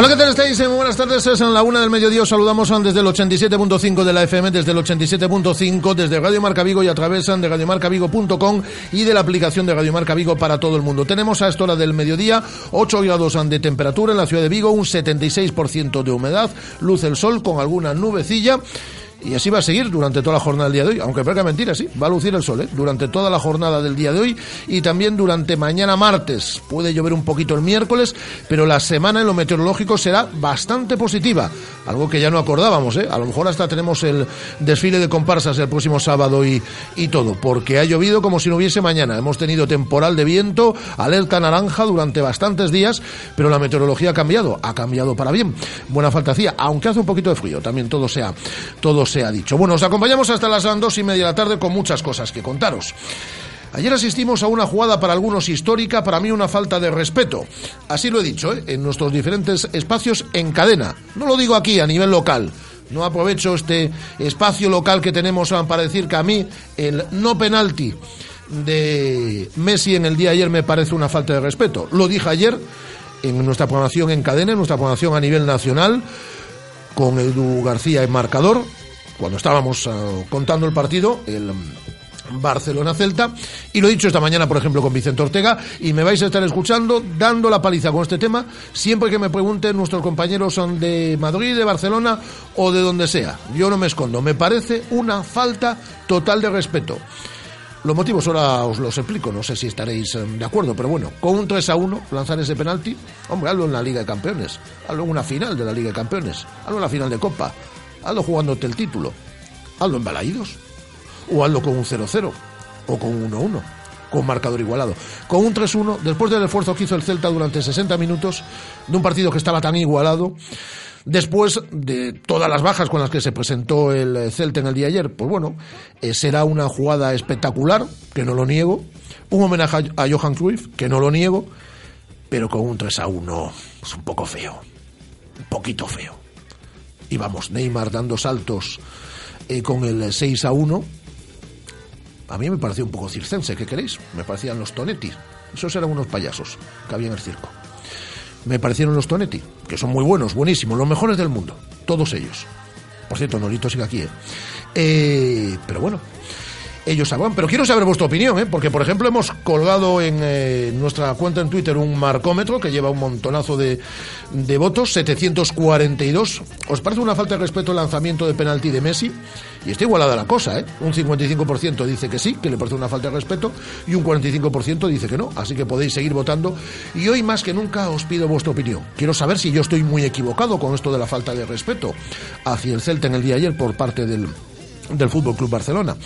Hola, ¿qué tal estáis? Muy buenas tardes. Es en la una del mediodía. Os saludamos desde el 87.5 de la FM, desde el 87.5, desde Radio Marca Vigo y a través de radiomarcavigo.com y de la aplicación de Radio Marca Vigo para todo el mundo. Tenemos a esta hora del mediodía 8 grados de temperatura en la ciudad de Vigo, un 76% de humedad, luz el sol con alguna nubecilla. Y así va a seguir durante toda la jornada del día de hoy, aunque parezca mentira, sí, va a lucir el sol, ¿eh? durante toda la jornada del día de hoy y también durante mañana martes. Puede llover un poquito el miércoles, pero la semana en lo meteorológico será bastante positiva, algo que ya no acordábamos, ¿eh? A lo mejor hasta tenemos el desfile de comparsas el próximo sábado y, y todo, porque ha llovido como si no hubiese mañana. Hemos tenido temporal de viento, alerta naranja durante bastantes días, pero la meteorología ha cambiado, ha cambiado para bien. Buena falta hacía, aunque hace un poquito de frío, también todo sea, todo se ha dicho. Bueno, os acompañamos hasta las dos y media de la tarde con muchas cosas que contaros. Ayer asistimos a una jugada para algunos histórica, para mí una falta de respeto. Así lo he dicho, ¿eh? en nuestros diferentes espacios en cadena. No lo digo aquí a nivel local. No aprovecho este espacio local que tenemos para decir que a mí el no penalti de Messi en el día de ayer me parece una falta de respeto. Lo dije ayer en nuestra programación en cadena, en nuestra programación a nivel nacional, con Edu García en marcador cuando estábamos uh, contando el partido, el Barcelona-Celta, y lo he dicho esta mañana, por ejemplo, con Vicente Ortega, y me vais a estar escuchando, dando la paliza con este tema, siempre que me pregunten nuestros compañeros son de Madrid, de Barcelona o de donde sea. Yo no me escondo, me parece una falta total de respeto. Los motivos ahora os los explico, no sé si estaréis de acuerdo, pero bueno, con un 3 a 1 lanzar ese penalti, hombre, hazlo en la Liga de Campeones, hazlo en una final de la Liga de Campeones, hazlo en la final de Copa, hazlo jugándote el título, hazlo en Balaídos, o hazlo con un 0-0, o con un 1-1, con marcador igualado. Con un 3-1, después del esfuerzo que hizo el Celta durante 60 minutos, de un partido que estaba tan igualado, después de todas las bajas con las que se presentó el Celta en el día de ayer, pues bueno, eh, será una jugada espectacular, que no lo niego, un homenaje a Johan Cruyff, que no lo niego, pero con un 3 1, es un poco feo, un poquito feo y vamos, Neymar dando saltos eh, con el 6 a 1. A mí me pareció un poco circense, ¿qué queréis? Me parecían los Tonetti. Esos eran unos payasos que había en el circo. Me parecieron los Tonetti, que son muy buenos, buenísimos, los mejores del mundo. Todos ellos. Por cierto, Norito sigue aquí, ¿eh? eh pero bueno, ellos sabrán. Pero quiero saber vuestra opinión, ¿eh? porque por ejemplo hemos colgado en eh, nuestra cuenta en Twitter un marcómetro que lleva un montonazo de, de, votos, 742. ¿Os parece una falta de respeto el lanzamiento de penalti de Messi? Y está igualada la cosa, ¿eh? Un 55% dice que sí, que le parece una falta de respeto, y un 45% dice que no. Así que podéis seguir votando. Y hoy más que nunca os pido vuestra opinión. Quiero saber si yo estoy muy equivocado con esto de la falta de respeto hacia el Celta en el día de ayer por parte del del Fútbol Club Barcelona.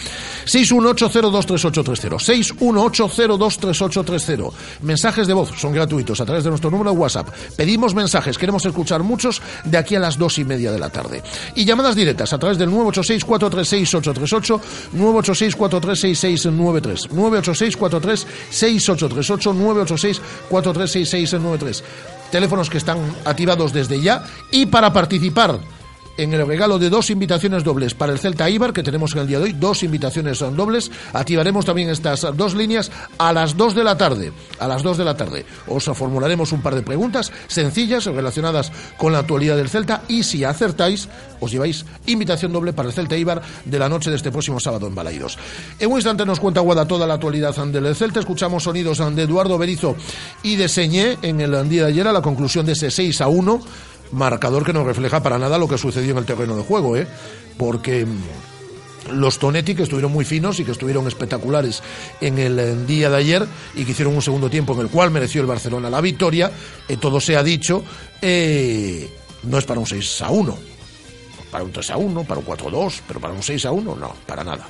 618023830. 618023830. Mensajes de voz son gratuitos a través de nuestro número de WhatsApp. Pedimos mensajes, queremos escuchar muchos de aquí a las dos y media de la tarde. Y llamadas directas a través del 986-436-838, 986-436-6693, 986-436-6838, 986-436-6693. Teléfonos que están activados desde ya y para participar en el regalo de dos invitaciones dobles para el Celta Ibar, que tenemos en el día de hoy, dos invitaciones son dobles. Activaremos también estas dos líneas a las 2 de la tarde. A las 2 de la tarde os formularemos un par de preguntas sencillas relacionadas con la actualidad del Celta y si acertáis, os lleváis invitación doble para el Celta Ibar de la noche de este próximo sábado en Balaidos. En un instante nos cuenta Guada toda la actualidad del Celta. Escuchamos sonidos de Eduardo Berizo y de Señé en el día de ayer a la conclusión de ese 6 a 1 marcador que no refleja para nada lo que sucedió en el terreno de juego, ¿eh? porque mm, los Tonetti, que estuvieron muy finos y que estuvieron espectaculares en el día de ayer y que hicieron un segundo tiempo en el cual mereció el Barcelona la victoria, eh, todo se ha dicho, eh, no es para un 6 a 1, para un 3 a 1, para un 4 a 2, pero para un 6 a 1, no, para nada.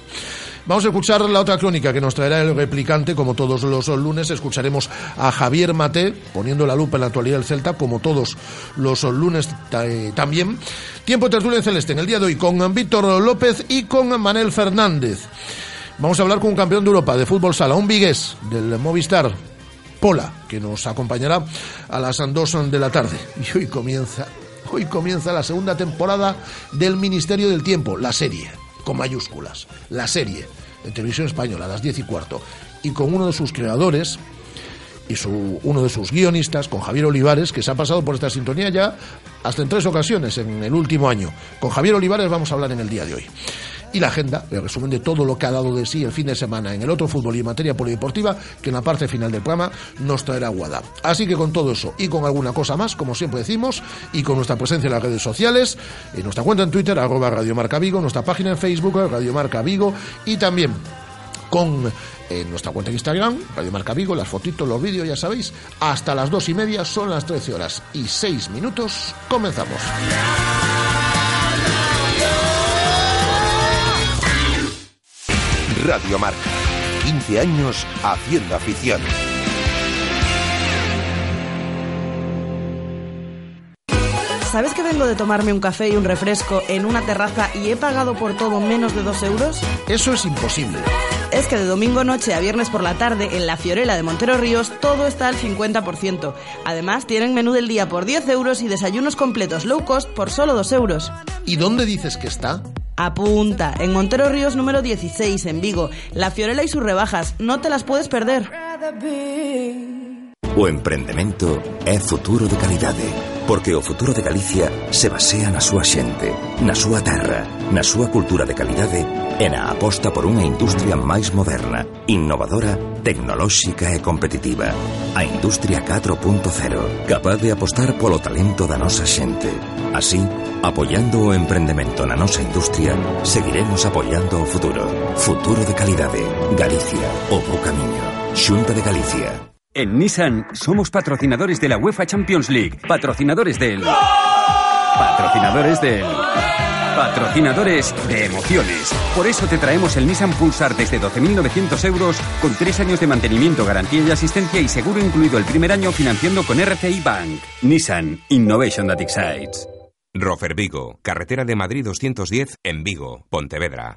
Vamos a escuchar la otra crónica que nos traerá el replicante, como todos los lunes. Escucharemos a Javier Mate poniendo la lupa en la actualidad del Celta, como todos los lunes eh, también. Tiempo tertulia celeste en el día de hoy con Víctor López y con Manel Fernández. Vamos a hablar con un campeón de Europa de fútbol sala, un vigués del Movistar, Pola, que nos acompañará a las 2 de la tarde. Y hoy comienza, hoy comienza la segunda temporada del Ministerio del Tiempo, la serie con mayúsculas, la serie de televisión española a las 10 y cuarto, y con uno de sus creadores y su, uno de sus guionistas, con Javier Olivares, que se ha pasado por esta sintonía ya hasta en tres ocasiones en el último año. Con Javier Olivares vamos a hablar en el día de hoy y la agenda, el resumen de todo lo que ha dado de sí el fin de semana en el otro fútbol y en materia polideportiva, que en la parte final del programa nos traerá Guada. Así que con todo eso y con alguna cosa más, como siempre decimos, y con nuestra presencia en las redes sociales, en nuestra cuenta en Twitter, arroba Radio Marca Vigo, nuestra página en Facebook, Radio Marca Vigo, y también con nuestra cuenta en Instagram, Radio Marca Vigo, las fotitos, los vídeos, ya sabéis, hasta las dos y media, son las 13 horas y 6 minutos, comenzamos. Radio Marca. 15 años haciendo afición. ¿Sabes que vengo de tomarme un café y un refresco en una terraza y he pagado por todo menos de 2 euros? Eso es imposible. Es que de domingo noche a viernes por la tarde en la Fiorella de Montero Ríos todo está al 50%. Además tienen menú del día por 10 euros y desayunos completos low cost por solo 2 euros. ¿Y dónde dices que está? Apunta, en Montero Ríos número 16, en Vigo. La Fiorella y sus rebajas, no te las puedes perder. O emprendemento é futuro de calidade, Porque o futuro de Galicia se basea na súa xente, na súa terra, na súa cultura de calidade e na aposta por unha industria máis moderna, innovadora, tecnolóxica e competitiva. A Industria 4.0, capaz de apostar polo talento da nosa xente. Así, apoiando o emprendemento na nosa industria, seguiremos apoiando o futuro. Futuro de calidade. Galicia, o bo camiño. Xunta de Galicia. En Nissan somos patrocinadores de la UEFA Champions League, patrocinadores del... Patrocinadores del... Patrocinadores de emociones. Por eso te traemos el Nissan Pulsar desde 12.900 euros con tres años de mantenimiento, garantía y asistencia y seguro incluido el primer año financiando con RCI Bank. Nissan Innovation that excites. Rofer Vigo, carretera de Madrid 210 en Vigo, Pontevedra.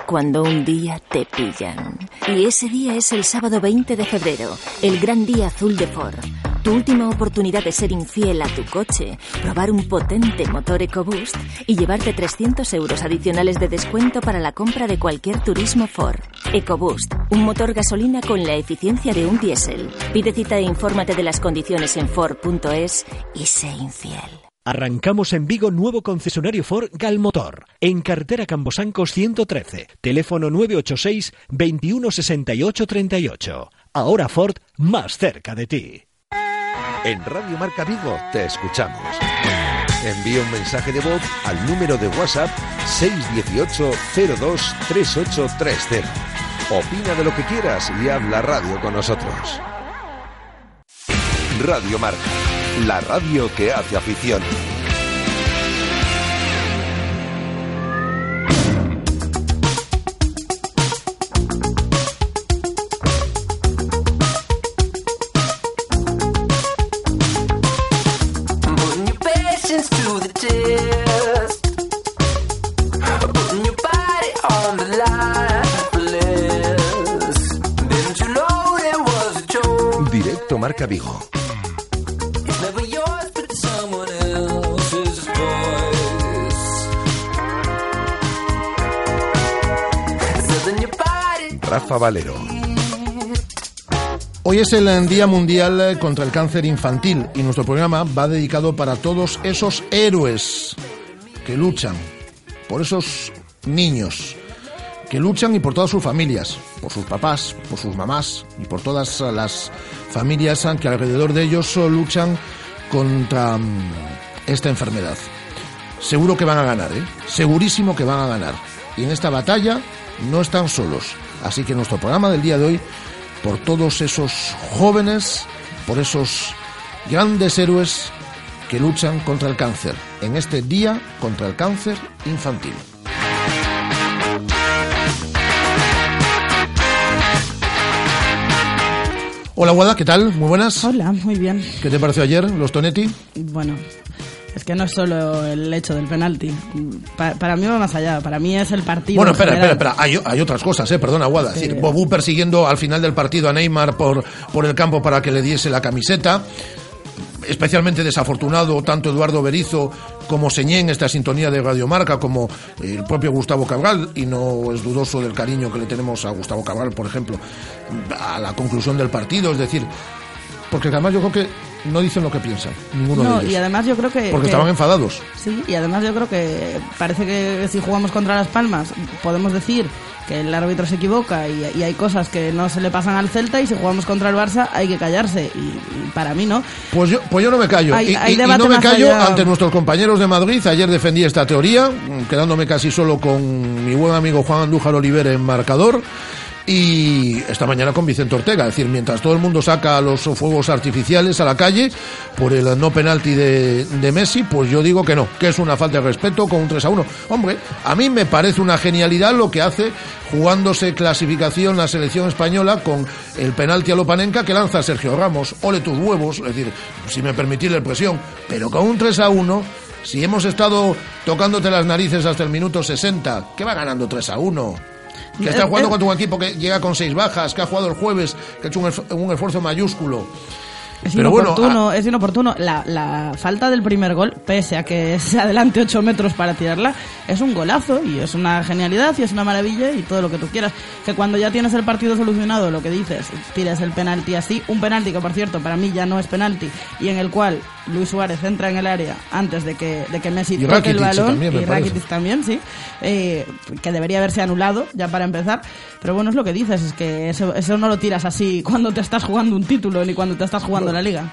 cuando un día te pillan. Y ese día es el sábado 20 de febrero, el gran día azul de Ford. Tu última oportunidad de ser infiel a tu coche, probar un potente motor EcoBoost y llevarte 300 euros adicionales de descuento para la compra de cualquier turismo Ford. EcoBoost, un motor gasolina con la eficiencia de un diésel. Pide cita e infórmate de las condiciones en Ford.es y sé infiel. Arrancamos en Vigo nuevo concesionario Ford Galmotor, en carretera Cambosancos 113, teléfono 986 2168 38. Ahora Ford, más cerca de ti. En Radio Marca Vigo te escuchamos. Envía un mensaje de voz al número de WhatsApp 618 02 3830. Opina de lo que quieras y habla radio con nosotros. Radio Marca, la radio que hace afición. Putting Rafa Valero. Hoy es el Día Mundial contra el Cáncer Infantil y nuestro programa va dedicado para todos esos héroes que luchan, por esos niños que luchan y por todas sus familias, por sus papás, por sus mamás y por todas las familias que alrededor de ellos luchan contra mm, esta enfermedad. Seguro que van a ganar, ¿eh? Segurísimo que van a ganar. Y en esta batalla no están solos. Así que nuestro programa del día de hoy por todos esos jóvenes, por esos grandes héroes que luchan contra el cáncer, en este día contra el cáncer infantil. Hola Guada, ¿qué tal? Muy buenas. Hola, muy bien. ¿Qué te pareció ayer, los Tonetti? Bueno, es que no es solo el hecho del penalti. Pa- para mí va más allá. Para mí es el partido. Bueno, en espera, espera, espera. Hay, hay otras cosas, ¿eh? Perdona, Guada. Es Sí. Bobú persiguiendo al final del partido a Neymar por, por el campo para que le diese la camiseta. Especialmente desafortunado tanto Eduardo Berizo como Señé en esta sintonía de Radiomarca, como el propio Gustavo Cabral, y no es dudoso del cariño que le tenemos a Gustavo Cabral, por ejemplo, a la conclusión del partido. Es decir, porque además yo creo que no dicen lo que piensan, ninguno No, de ellos. y además yo creo que. porque que- estaban enfadados. Sí, y además yo creo que parece que si jugamos contra Las Palmas podemos decir que el árbitro se equivoca y, y hay cosas que no se le pasan al Celta y si jugamos contra el Barça hay que callarse y, y para mí no. Pues yo, pues yo no me callo. Hay- y, hay no me callo allá. ante nuestros compañeros de Madrid. Ayer defendí esta teoría, quedándome casi solo con mi buen amigo Juan Andújar Oliver en marcador. Y esta mañana con Vicente Ortega, es decir, mientras todo el mundo saca los fuegos artificiales a la calle por el no penalti de, de Messi, pues yo digo que no, que es una falta de respeto con un 3 a 1. Hombre, a mí me parece una genialidad lo que hace jugándose clasificación la selección española con el penalti a Lopanenka que lanza Sergio Ramos. Ole tus huevos, es decir, si me permitís la expresión, pero con un 3 a 1, si hemos estado tocándote las narices hasta el minuto 60, ¿qué va ganando 3 a 1? Que está jugando contra un equipo que llega con seis bajas, que ha jugado el jueves, que ha hecho un esfuerzo mayúsculo. Es Pero bueno, inoportuno, es inoportuno. La, la falta del primer gol, pese a que se adelante 8 metros para tirarla, es un golazo y es una genialidad y es una maravilla y todo lo que tú quieras. Que cuando ya tienes el partido solucionado, lo que dices, tires el penalti así, un penalti que por cierto para mí ya no es penalti y en el cual Luis Suárez entra en el área antes de que, de que Messi Y toque el balón también, y. Rakitic también, sí, eh, que debería haberse anulado ya para empezar. Pero bueno, es lo que dices, es que eso, eso no lo tiras así cuando te estás jugando un título ni cuando te estás jugando la liga.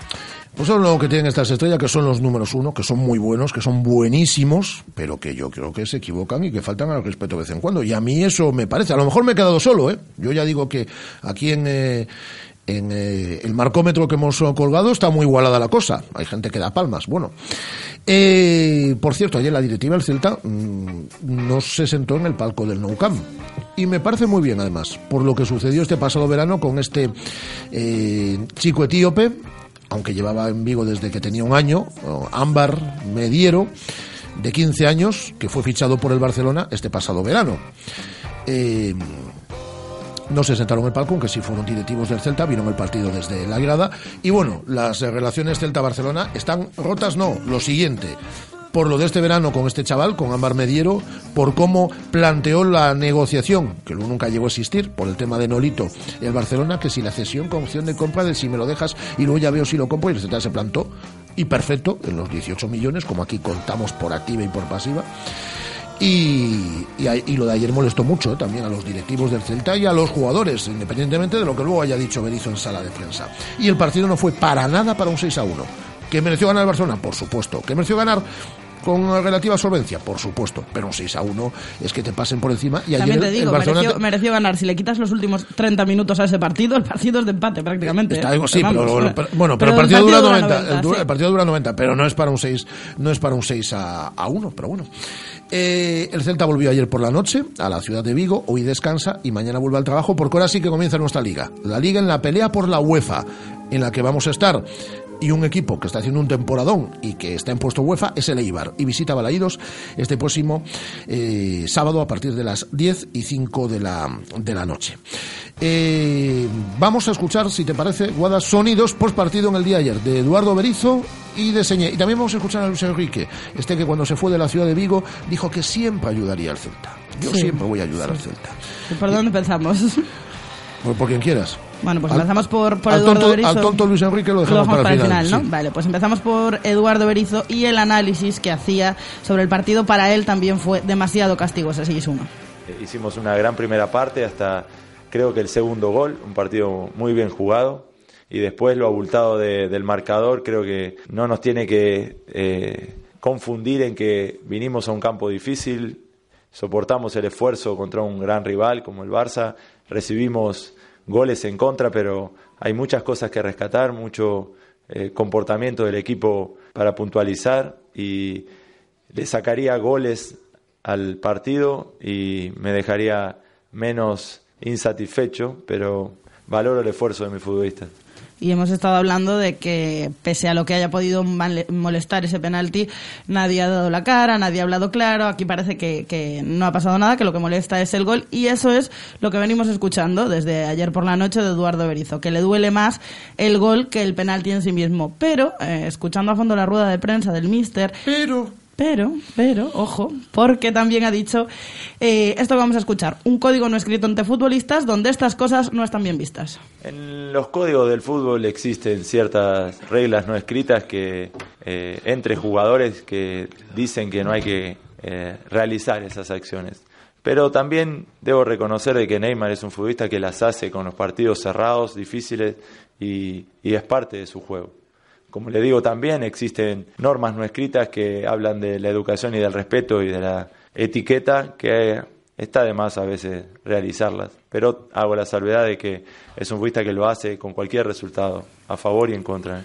Pues son lo que tienen estas estrellas, que son los números uno, que son muy buenos, que son buenísimos, pero que yo creo que se equivocan y que faltan al respeto de vez en cuando. Y a mí eso me parece. A lo mejor me he quedado solo, ¿eh? Yo ya digo que aquí en, eh, en eh, el marcómetro que hemos colgado está muy igualada la cosa. Hay gente que da palmas. Bueno, eh, por cierto, ayer la directiva del Celta mm, no se sentó en el palco del Nou Camp. Y me parece muy bien, además, por lo que sucedió este pasado verano con este eh, chico etíope, aunque llevaba en Vigo desde que tenía un año, Ámbar Mediero, de 15 años, que fue fichado por el Barcelona este pasado verano. Eh, no se sentaron en el palco, aunque sí fueron directivos del Celta, vieron el partido desde la grada. Y bueno, las relaciones Celta-Barcelona están rotas, no, lo siguiente. Por lo de este verano con este chaval, con Ámbar Mediero, por cómo planteó la negociación, que luego nunca llegó a existir, por el tema de Nolito el Barcelona, que si la cesión con opción de compra, de si me lo dejas y luego ya veo si lo compro, y el Celta se plantó, y perfecto, en los 18 millones, como aquí contamos por activa y por pasiva. Y, y, y lo de ayer molestó mucho ¿eh? también a los directivos del Celta y a los jugadores, independientemente de lo que luego haya dicho Berizzo en sala de prensa. Y el partido no fue para nada para un 6 a 1. ¿Que mereció ganar el Barcelona? Por supuesto. ¿Que mereció ganar con relativa solvencia? Por supuesto. Pero un 6 a 1 es que te pasen por encima. Y También ayer te digo, el Barcelona mereció, te- mereció ganar. Si le quitas los últimos 30 minutos a ese partido, el partido es de empate prácticamente. Está- ¿eh? sí, pero, bueno, pero- bueno, pero el partido, dura 90, 90, el, sí. el partido dura 90, pero no es para un 6, no es para un 6 a, a 1, pero bueno. Eh, el Celta volvió ayer por la noche a la ciudad de Vigo, hoy descansa y mañana vuelve al trabajo porque ahora sí que comienza nuestra liga. La liga en la pelea por la UEFA, en la que vamos a estar. Y un equipo que está haciendo un temporadón y que está en puesto UEFA es el Eibar. Y visita Balaídos este próximo eh, sábado a partir de las 10 y 5 de la, de la noche. Eh, vamos a escuchar, si te parece, Guada, sonidos post partido en el día de ayer de Eduardo Berizo y de Señé. Y también vamos a escuchar a Luis Enrique, este que cuando se fue de la ciudad de Vigo dijo que siempre ayudaría al Celta. Yo Sí. siempre voy a ayudar al Celta. ¿Por dónde empezamos? Por, por quien quieras. Bueno, pues Al- empezamos por, por al Eduardo tonto- Berizzo. al tonto Luis Enrique lo dejamos para el final, ¿no? sí. Vale, pues empezamos por Eduardo Berizo y el análisis que hacía sobre el partido. Para él también fue demasiado castigo ese 6-1. Eh, Hicimos una gran primera parte hasta creo que el segundo gol, un partido muy bien jugado. Y después lo abultado de- del marcador creo que no nos tiene que eh, confundir en que vinimos a un campo difícil, soportamos el esfuerzo contra un gran rival como el Barça, recibimos goles en contra, pero hay muchas cosas que rescatar, mucho eh, comportamiento del equipo para puntualizar y le sacaría goles al partido y me dejaría menos insatisfecho, pero valoro el esfuerzo de mis futbolistas. Y hemos estado hablando de que, pese a lo que haya podido molestar ese penalti, nadie ha dado la cara, nadie ha hablado claro. Aquí parece que, que no ha pasado nada, que lo que molesta es el gol. Y eso es lo que venimos escuchando desde ayer por la noche de Eduardo Berizo, que le duele más el gol que el penalti en sí mismo. Pero, eh, escuchando a fondo la rueda de prensa del Mister. Pero, pero, ojo, porque también ha dicho eh, esto que vamos a escuchar: un código no escrito entre futbolistas donde estas cosas no están bien vistas. En los códigos del fútbol existen ciertas reglas no escritas que eh, entre jugadores que dicen que no hay que eh, realizar esas acciones. Pero también debo reconocer de que Neymar es un futbolista que las hace con los partidos cerrados, difíciles y, y es parte de su juego. Como le digo, también existen normas no escritas que hablan de la educación y del respeto y de la etiqueta que está de más a veces realizarlas. Pero hago la salvedad de que es un futbolista que lo hace con cualquier resultado, a favor y en contra.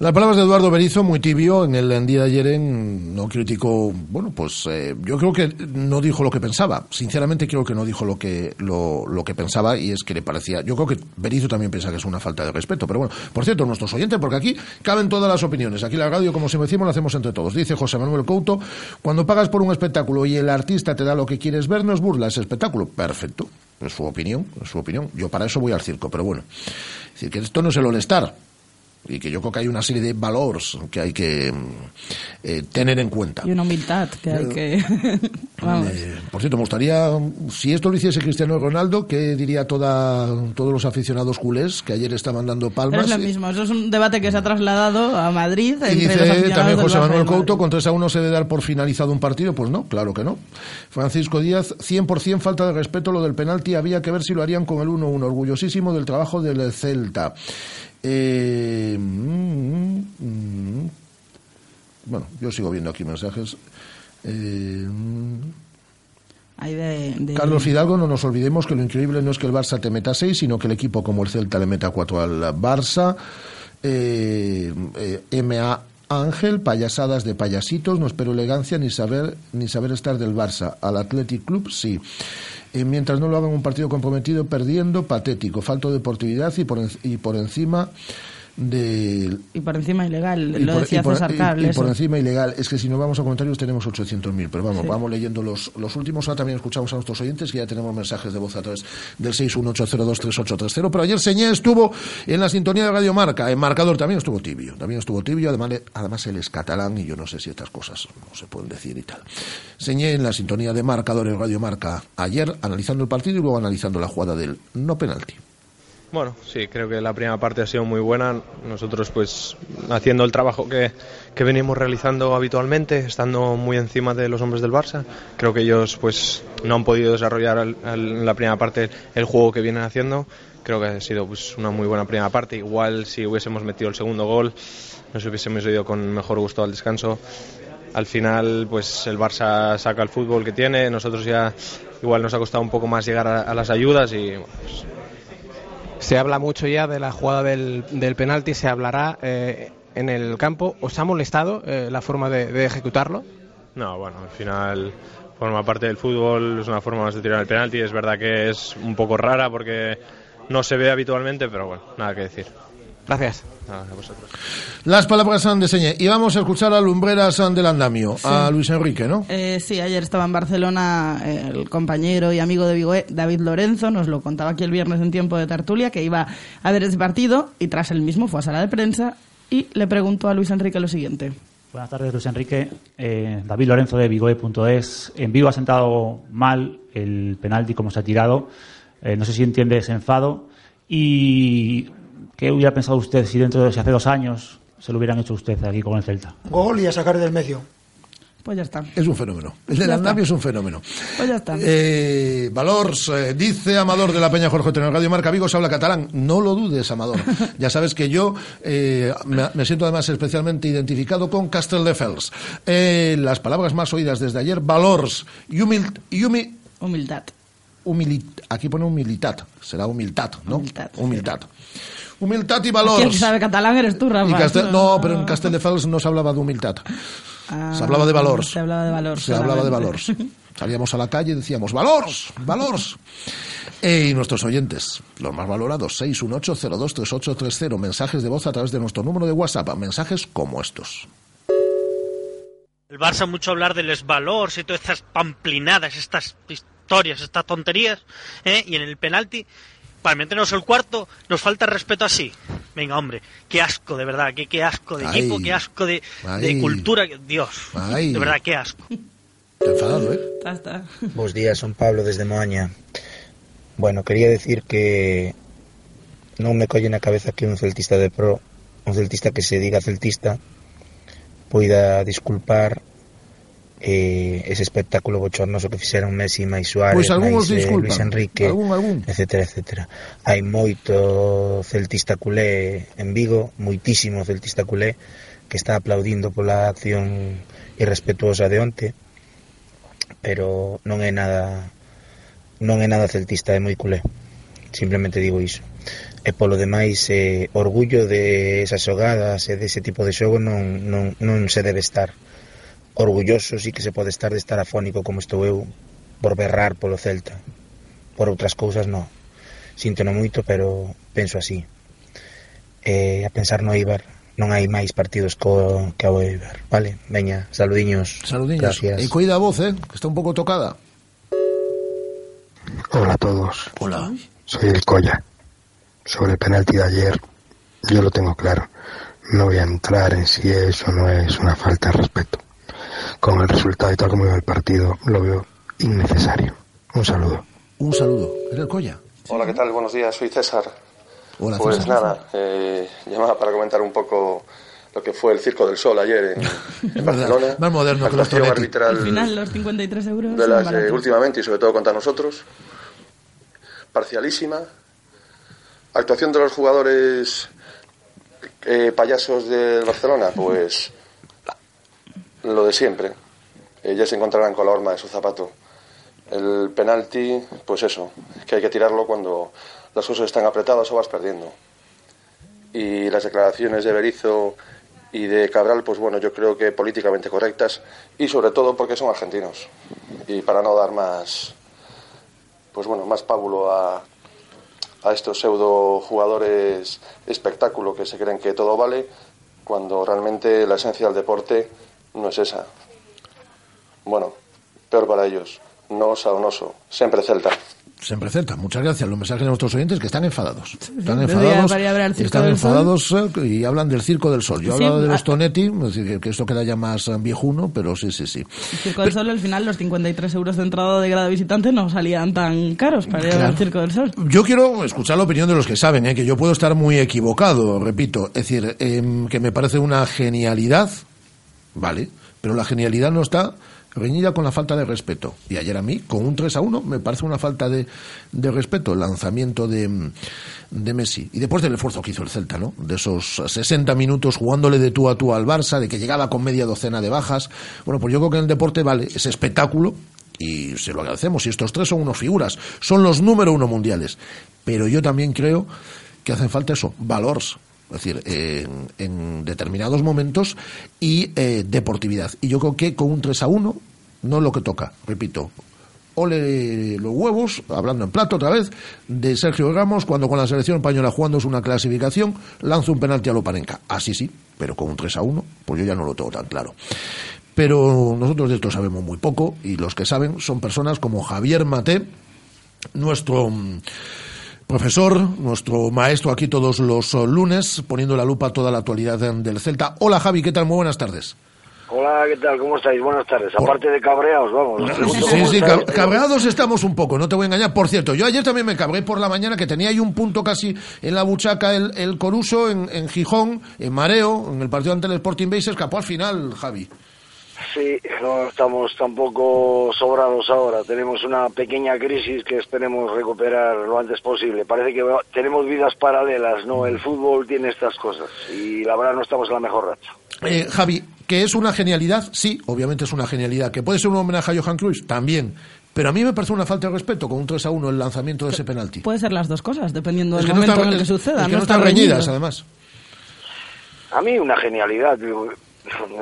Las palabras de Eduardo Berizo, muy tibio, en el día de ayer en- no criticó, bueno, pues eh, yo creo que no dijo lo que pensaba. Sinceramente creo que no dijo lo que lo, lo que pensaba y es que le parecía. Yo creo que Berizo también piensa que es una falta de respeto. Pero bueno, por cierto, nuestros oyentes, porque aquí caben todas las opiniones. Aquí la radio, como siempre decimos, la hacemos entre todos. Dice José Manuel Couto, cuando pagas por un espectáculo y el artista te da lo que quieres ver, no es burla ese espectáculo. Perfecto. Es su opinión, es su opinión. Yo para eso voy al circo, pero bueno. Es decir, que esto no es el All-Star y que yo creo que hay una serie de valores que hay que mm, eh, tener en cuenta. Y una humildad que hay que. Vamos. Eh, por cierto, me gustaría, si esto lo hiciese Cristiano Ronaldo, ¿qué diría toda, todos los aficionados culés que ayer estaban dando palmas? Es lo mismo, eso es un debate que se ha trasladado a Madrid. Y entre dice también José Manuel. Couto, con 3 a 1 se debe dar por finalizado un partido. Pues no, claro que no. Francisco Díaz, 100% falta de respeto lo del penalti. Había que ver si lo harían con el 1-1. Orgullosísimo del trabajo del Celta. Eh, mm, mm, bueno, yo sigo viendo aquí mensajes. Eh, mm, Hay de, de- Carlos Fidalgo, no nos olvidemos que lo increíble no es que el Barça te meta 6, sino que el equipo como el Celta le meta 4 al Barça. Eh, eh, MA Ángel, payasadas de payasitos, no espero elegancia ni saber ni saber estar del Barça. Al Athletic Club, sí. Eh, mientras no lo hagan un partido comprometido, perdiendo, patético, falto de deportividad y por, y por encima de Y por encima ilegal, y lo por, decía y por- César y- por encima ilegal. Es que si no vamos a comentarios tenemos 800.000, pero vamos, Sí. vamos leyendo los, los últimos. Ahora también escuchamos a nuestros oyentes que ya tenemos mensajes de voz a través del 618023830. Pero ayer Señé estuvo en la sintonía de Radio Marca. En marcador también estuvo tibio. También estuvo tibio. Además, además él es catalán y yo no sé si estas cosas no se pueden decir y tal. Señé en la sintonía de marcador en Radio Marca ayer analizando el partido y luego analizando la jugada del no penalti. Bueno, sí, creo que la primera parte ha sido muy buena. Nosotros, pues, haciendo el trabajo que, que venimos realizando habitualmente, estando muy encima de los hombres del Barça. Creo que ellos, pues, no han podido desarrollar en la primera parte el juego que vienen haciendo. Creo que ha sido, pues, una muy buena primera parte. Igual, si hubiésemos metido el segundo gol, nos hubiésemos ido con mejor gusto al descanso. Al final, pues, el Barça saca el fútbol que tiene. Nosotros ya, igual, nos ha costado un poco más llegar a, a las ayudas y, pues, Se habla mucho ya de la jugada del, del penalti, se hablará eh, en el campo. ¿Os ha molestado eh, la forma de, de ejecutarlo? No, bueno, al final forma parte del fútbol, es una forma más de tirar el penalti. Es verdad que es un poco rara porque no se ve habitualmente, pero bueno, nada que decir. Gracias. A vosotros. Las palabras han de Señé. Y vamos a escuchar a Lumbreras del Andamio, a Sí. Luis Enrique, ¿no? Eh, sí, ayer estaba en Barcelona eh, el compañero y amigo de Vigoé, David Lorenzo, nos lo contaba aquí el viernes en tiempo de tertulia, que iba a ver ese partido y tras el mismo fue a sala de prensa y le preguntó a Luis Enrique lo siguiente. Buenas tardes, Luis Enrique. Eh, David Lorenzo de Vigoe.es. En Vigo ha sentado mal el penalti como se ha tirado. Eh, no sé si entiende ese enfado. ¿Y qué hubiera pensado usted si dentro de si hace dos años se lo hubieran hecho a usted aquí con el Celta? Gol y a sacar del medio. Pues ya está. Es un fenómeno. El Andamio está. es un fenómeno. Pues ya está. Eh, Valors, eh, dice Amador de la Peña Jorge en Radio Marca Vigo se habla catalán. No lo dudes, Amador. Ya sabes que yo eh, me, me siento además especialmente identificado con Castelldefels. Eh, las palabras más oídas desde ayer, Valors y, humil, y humi- Humildad. humili- aquí pone humilitat, será humildad, ¿no? Humildad. Humildad. Humildad y Aquí el valors. que sabe catalán eres tú, Rafa. Y Castel- no, pero en Castelldefels no se hablaba de humildad. Ah, Se hablaba de valors. Se hablaba de valor. Se hablaba de valores. Salíamos a la calle y decíamos, valors, valors. Eh, y nuestros oyentes, los más valorados, 618-023830, mensajes de voz a través de nuestro número de WhatsApp, mensajes como estos. El Barça mucho hablar de los valores y todas estas pamplinadas, estas historias, estas tonterías, ¿eh? y en el penalti, para meternos el cuarto, nos falta respeto así. Venga, hombre, qué asco, de verdad, qué, qué asco de Ay. equipo, qué asco de, cultura, Dios, Ay. de verdad, qué asco. Te enfadado, ¿eh? Ya está. Buenos días, son Pablo desde Moaña. Bueno, quería decir que non me colle na cabeza que un celtista de pro, un celtista que se diga celtista, poida disculpar eh, ese espectáculo bochornoso que fixeron Messi, Mai Suárez, pois algúns mais, eh, Luis Enrique, algún, algún. etcétera, etcétera. Hai moito celtista culé en Vigo, moitísimo celtista culé que está aplaudindo pola acción irrespetuosa de onte, pero non é nada non é nada celtista, é moi culé. Simplemente digo iso. E polo demais, eh, orgullo de esas xogadas e dese tipo de xogo non, non, non se debe estar orgulloso sí que se pode estar de estar afónico como estou eu por berrar polo Celta. Por outras cousas non. Sintono moito, pero penso así. E a pensar no Ibar non hai máis partidos co que ao Ibar, vale? Veña, saludiños. Saludiños. Gracias. E cuida a voz, eh, que está un pouco tocada. Hola a todos. Hola. Soy el Colla. Sobre el penalti de ayer, yo lo tengo claro. No voy a entrar en si eso no es una falta de respeto. Con el resultado y tal como iba el partido, lo veo innecesario. Un saludo. Un saludo. ¿Era el Colla? Hola, ¿qué tal? Buenos días, soy César. Hola, pues César. nada, eh, llamaba para comentar un poco lo que fue el Circo del Sol ayer en, Barcelona. más moderno que los arbitral Al final, los 53 euros. de las, eh, últimamente y sobre todo contra nosotros. Parcialísima. Actuación de los jugadores eh, payasos del Barcelona, pues lo de siempre. Ellos se encontrarán con la horma de su zapato. El penalti, pues eso, que hay que tirarlo cuando las cosas están apretadas o vas perdiendo. Y las declaraciones de Berizzo y de Cabral, pues bueno, yo creo que políticamente correctas y sobre todo porque son argentinos. Y para no dar más, pues bueno, más pábulo a, a estos pseudo jugadores espectáculo que se creen que todo vale, cuando realmente la esencia del deporte no es esa. Bueno, peor para ellos. No osa un oso, siempre celta. Siempre Celta. Muchas gracias. Los mensajes de nuestros oyentes que están enfadados. Están enfadados. Están enfadados eh, y hablan del Circo del Sol. Yo Sí, hablaba de los Tonetti, que, esto queda ya más eh, viejuno, pero sí, sí, sí. El Circo del Sol, al final, los 53 euros de entrada de grado visitante no salían tan caros para ir Claro. al Circo del Sol. Yo quiero escuchar la opinión de los que saben, ¿eh? que yo puedo estar muy equivocado, repito. Es decir, em, que me parece una genialidad, ¿vale? Pero la genialidad no está reñida con la falta de respeto. Y ayer a mí, con un 3 a 1, me parece una falta de, de respeto el lanzamiento de, de Messi. Y después del esfuerzo que hizo el Celta, ¿no? De esos 60 minutos jugándole de tú a tú al Barça, de que llegaba con media docena de bajas. Bueno, pues yo creo que en el deporte vale ese espectáculo y se lo agradecemos. Y estos tres son unos figuras, son los número uno mundiales. Pero yo también creo que hacen falta eso, valores. Es decir, en, en determinados momentos y eh, deportividad. Y yo creo que con un 3 a 1 no es lo que toca, repito. Ole los huevos, hablando en plato otra vez, de Sergio Ramos, cuando con la selección española jugando es una clasificación, lanza un penalti a Loparenca. Así sí, pero con un 3 a 1, pues yo ya no lo tengo tan claro. Pero nosotros de esto sabemos muy poco y los que saben son personas como Javier Maté, nuestro mm, profesor, nuestro maestro aquí todos los lunes, poniendo la lupa a toda la actualidad del Celta. Hola Javi, ¿qué tal? Muy buenas tardes. Hola, ¿qué tal? ¿Cómo estáis? Buenas tardes. Aparte de cabreados, vamos. Sí, sí, estáis. cab- cabreados estamos un poco, no te voy a engañar. Por cierto, yo ayer también me cabré por la mañana que tenía ahí un punto casi en la buchaca el, el Coruso, en, en Gijón, en Mareo, en el partido ante el Sporting Bay, se escapó al final, Javi. Sí, no estamos tampoco sobrados ahora. Tenemos una pequeña crisis que esperemos recuperar lo antes posible. Parece que va- tenemos vidas paralelas, ¿no? El fútbol tiene estas cosas y la verdad no estamos en la mejor racha. Eh, Javi, que es una genialidad, sí, obviamente es una genialidad. Que puede ser un homenaje a Johan Cruyff, también. Pero a mí me parece una falta de respeto con un 3 a 1 el lanzamiento de ese penalti. Puede ser las dos cosas, dependiendo Es del que no momento está- en el que es- suceda. es que no no está están reñido. reñidas, además. A mí una genialidad,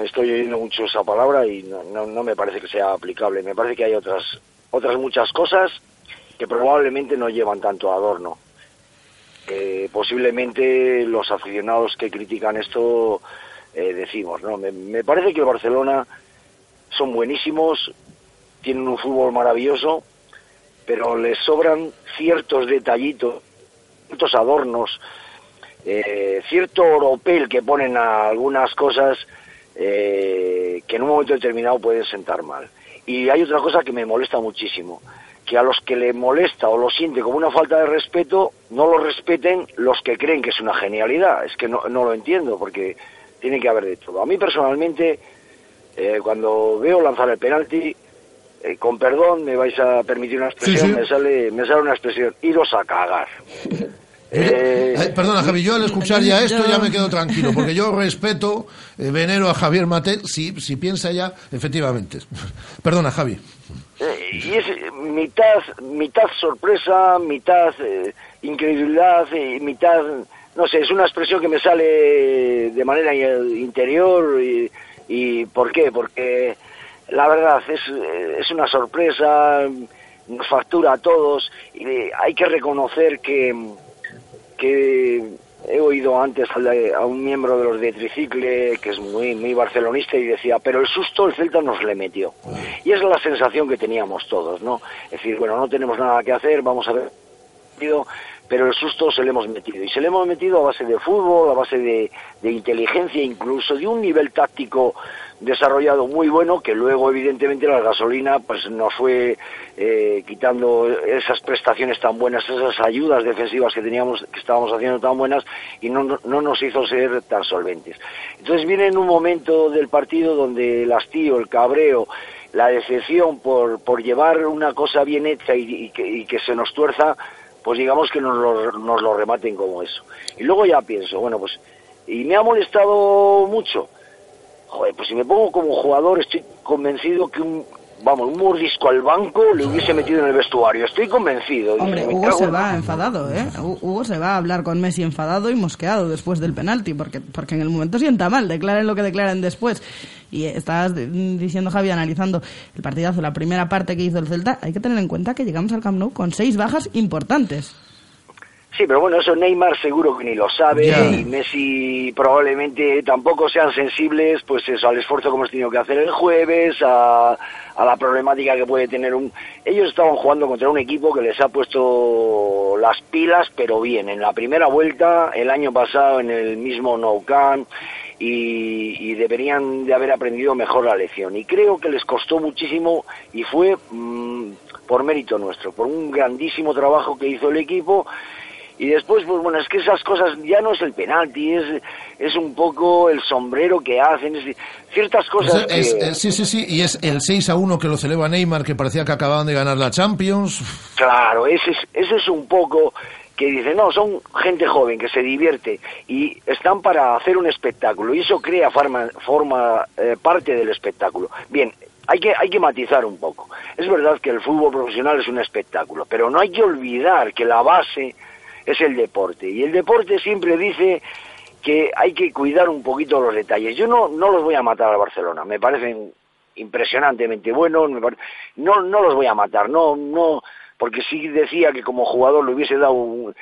estoy oyendo mucho esa palabra y no, no, no me parece que sea aplicable. Me parece que hay otras, otras muchas cosas que probablemente no llevan tanto adorno. Eh, posiblemente los aficionados que critican esto eh, decimos, ¿no? Me, parece que el Barcelona son buenísimos, tienen un fútbol maravilloso, pero les sobran ciertos detallitos, ciertos adornos, eh, cierto oropel que ponen a algunas cosas eh, que en un momento determinado pueden sentar mal. Y hay otra cosa que me molesta muchísimo, que a los que le molesta o lo siente como una falta de respeto, no lo respeten los que creen que es una genialidad. Es que no, no lo entiendo, porque tiene que haber de todo. A mí personalmente, eh, cuando veo lanzar el penalti, eh, con perdón, me vais a permitir una expresión, sí. me sale me sale una expresión, iros a cagar. Eh, Eh, perdona, Javi, yo al escuchar ya esto ya me quedo tranquilo, porque yo respeto, eh, venero a Javier Mate, si, si piensa ya, efectivamente. Perdona, Javi. Eh, y es eh, mitad mitad sorpresa, mitad eh, incredulidad, y mitad no sé, es una expresión que me sale de manera eh, interior y, y ¿por qué? Porque la verdad es eh, es una sorpresa, nos factura a todos y eh, hay que reconocer que que he oído antes a un miembro de los de Tricicle, que es muy, muy barcelonista, y decía, pero el susto el Celta nos le metió. Y es la sensación que teníamos todos, ¿no? Es decir, bueno, no tenemos nada que hacer, vamos a ver pero el susto se le hemos metido. Y se le hemos metido a base de fútbol, a base de, de inteligencia, incluso de un nivel táctico desarrollado muy bueno, que luego evidentemente la gasolina pues nos fue eh, quitando esas prestaciones tan buenas, esas ayudas defensivas que teníamos, que estábamos haciendo tan buenas y no, no- no nos hizo ser tan solventes. Entonces viene en un momento del partido donde el hastío, el cabreo, la decepción por, por llevar una cosa bien hecha y, y que, y que se nos tuerza, pues digamos que nos lo, nos lo rematen como eso. Y luego ya pienso, bueno, pues, y me ha molestado mucho. Joder, pues si me pongo como jugador, estoy convencido que un, vamos, un mordisco al banco le hubiese metido en el vestuario. Estoy convencido. Dice, Hombre, me Hugo se en- va enfadado, ¿eh? Hu- Hugo se va a hablar con Messi enfadado y mosqueado después del penalti, porque, porque en el momento sienta mal, declaren lo que declaren después. Y estabas de- diciendo, Javi, analizando el partidazo, la primera parte que hizo el Celta, hay que tener en cuenta que llegamos al Camp Nou con seis bajas importantes. Sí, pero bueno, eso Neymar seguro que ni lo sabe y Messi probablemente tampoco sean sensibles pues eso al esfuerzo que hemos tenido que hacer el jueves, a, a la problemática que puede tener un... Ellos estaban jugando contra un equipo que les ha puesto las pilas, pero bien, en la primera vuelta, el año pasado en el mismo Nou Camp y, y deberían de haber aprendido mejor la lección. Y creo que les costó muchísimo y fue mm, por mérito nuestro, por un grandísimo trabajo que hizo el equipo y después, pues bueno, es que esas cosas ya no es el penalti, es, es un poco el sombrero que hacen, es, ciertas cosas Es- que... es- sí, sí, sí, y es el 6 a 1 que lo celebra Neymar, que parecía que acababan de ganar la Champions. Claro, ese es, ese es un poco que dice, no, son gente joven que se divierte y están para hacer un espectáculo y eso crea forma, forma eh, parte del espectáculo. Bien, hay que, hay que matizar un poco. Es verdad que el fútbol profesional es un espectáculo, pero no hay que olvidar que la base es el deporte y el deporte siempre dice que hay que cuidar un poquito los detalles. Yo no, no los voy a matar al Barcelona, me parecen impresionantemente buenos, me pare- no, no los voy a matar, no, no, porque sí decía que como jugador le hubiese dado un-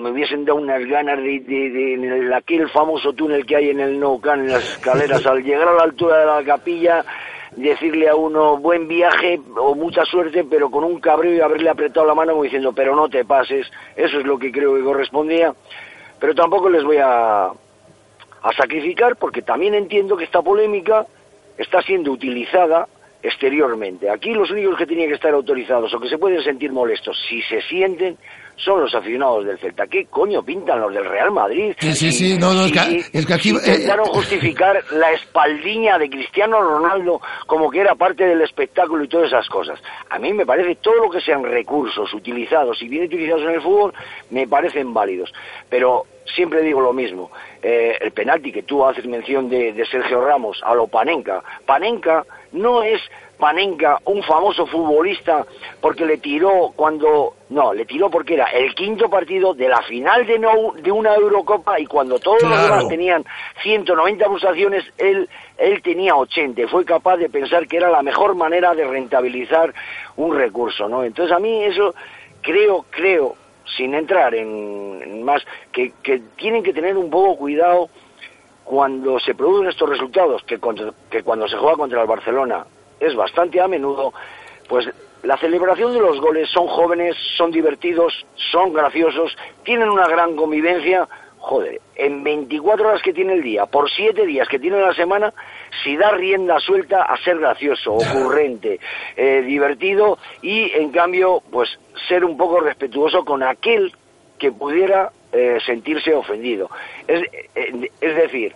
me hubiesen dado unas ganas de, de- de- aquel famoso túnel que hay en el Nou Camp, en las escaleras, al llegar a la altura de la capilla, decirle a uno buen viaje o mucha suerte, pero con un cabreo y haberle apretado la mano como diciendo, pero no te pases, eso es lo que creo que correspondía, pero tampoco les voy a, a sacrificar porque también entiendo que esta polémica está siendo utilizada exteriormente. Aquí los únicos que tenían que estar autorizados o que se pueden sentir molestos, si se sienten, son los aficionados del Celta. ¿Qué coño pintan los del Real Madrid? Sí, sí, sí, no, no, es que, si- es que aquí... si eh, intentaron justificar la espaldiña de Cristiano Ronaldo como que era parte del espectáculo y todas esas cosas. A mí me parece todo lo que sean recursos utilizados y bien utilizados en el fútbol me parecen válidos. Pero siempre digo lo mismo. eh, el penalti que tú haces mención de, de Sergio Ramos a lo Panenka. Panenka no es Panenka, un famoso futbolista, porque le tiró cuando... No, le tiró porque era el quinto partido de la final de, no, de una Eurocopa y cuando todos los demás tenían 190 pulsaciones, él, él tenía 80 y fue capaz de pensar que era la mejor manera de rentabilizar un recurso, ¿no? Entonces a mí eso creo, creo, sin entrar en, más, que, que tienen que tener un poco cuidado cuando se producen estos resultados, que, que cuando se juega contra el Barcelona es bastante a menudo, pues la celebración de los goles son jóvenes, son divertidos, son graciosos, tienen una gran convivencia. Joder, en 24 horas que tiene el día, por 7 días que tiene la semana, si da rienda suelta a ser gracioso, ocurrente, eh, divertido y en cambio, pues ser un poco respetuoso con aquel que pudiera eh, sentirse ofendido. Es, eh, es decir,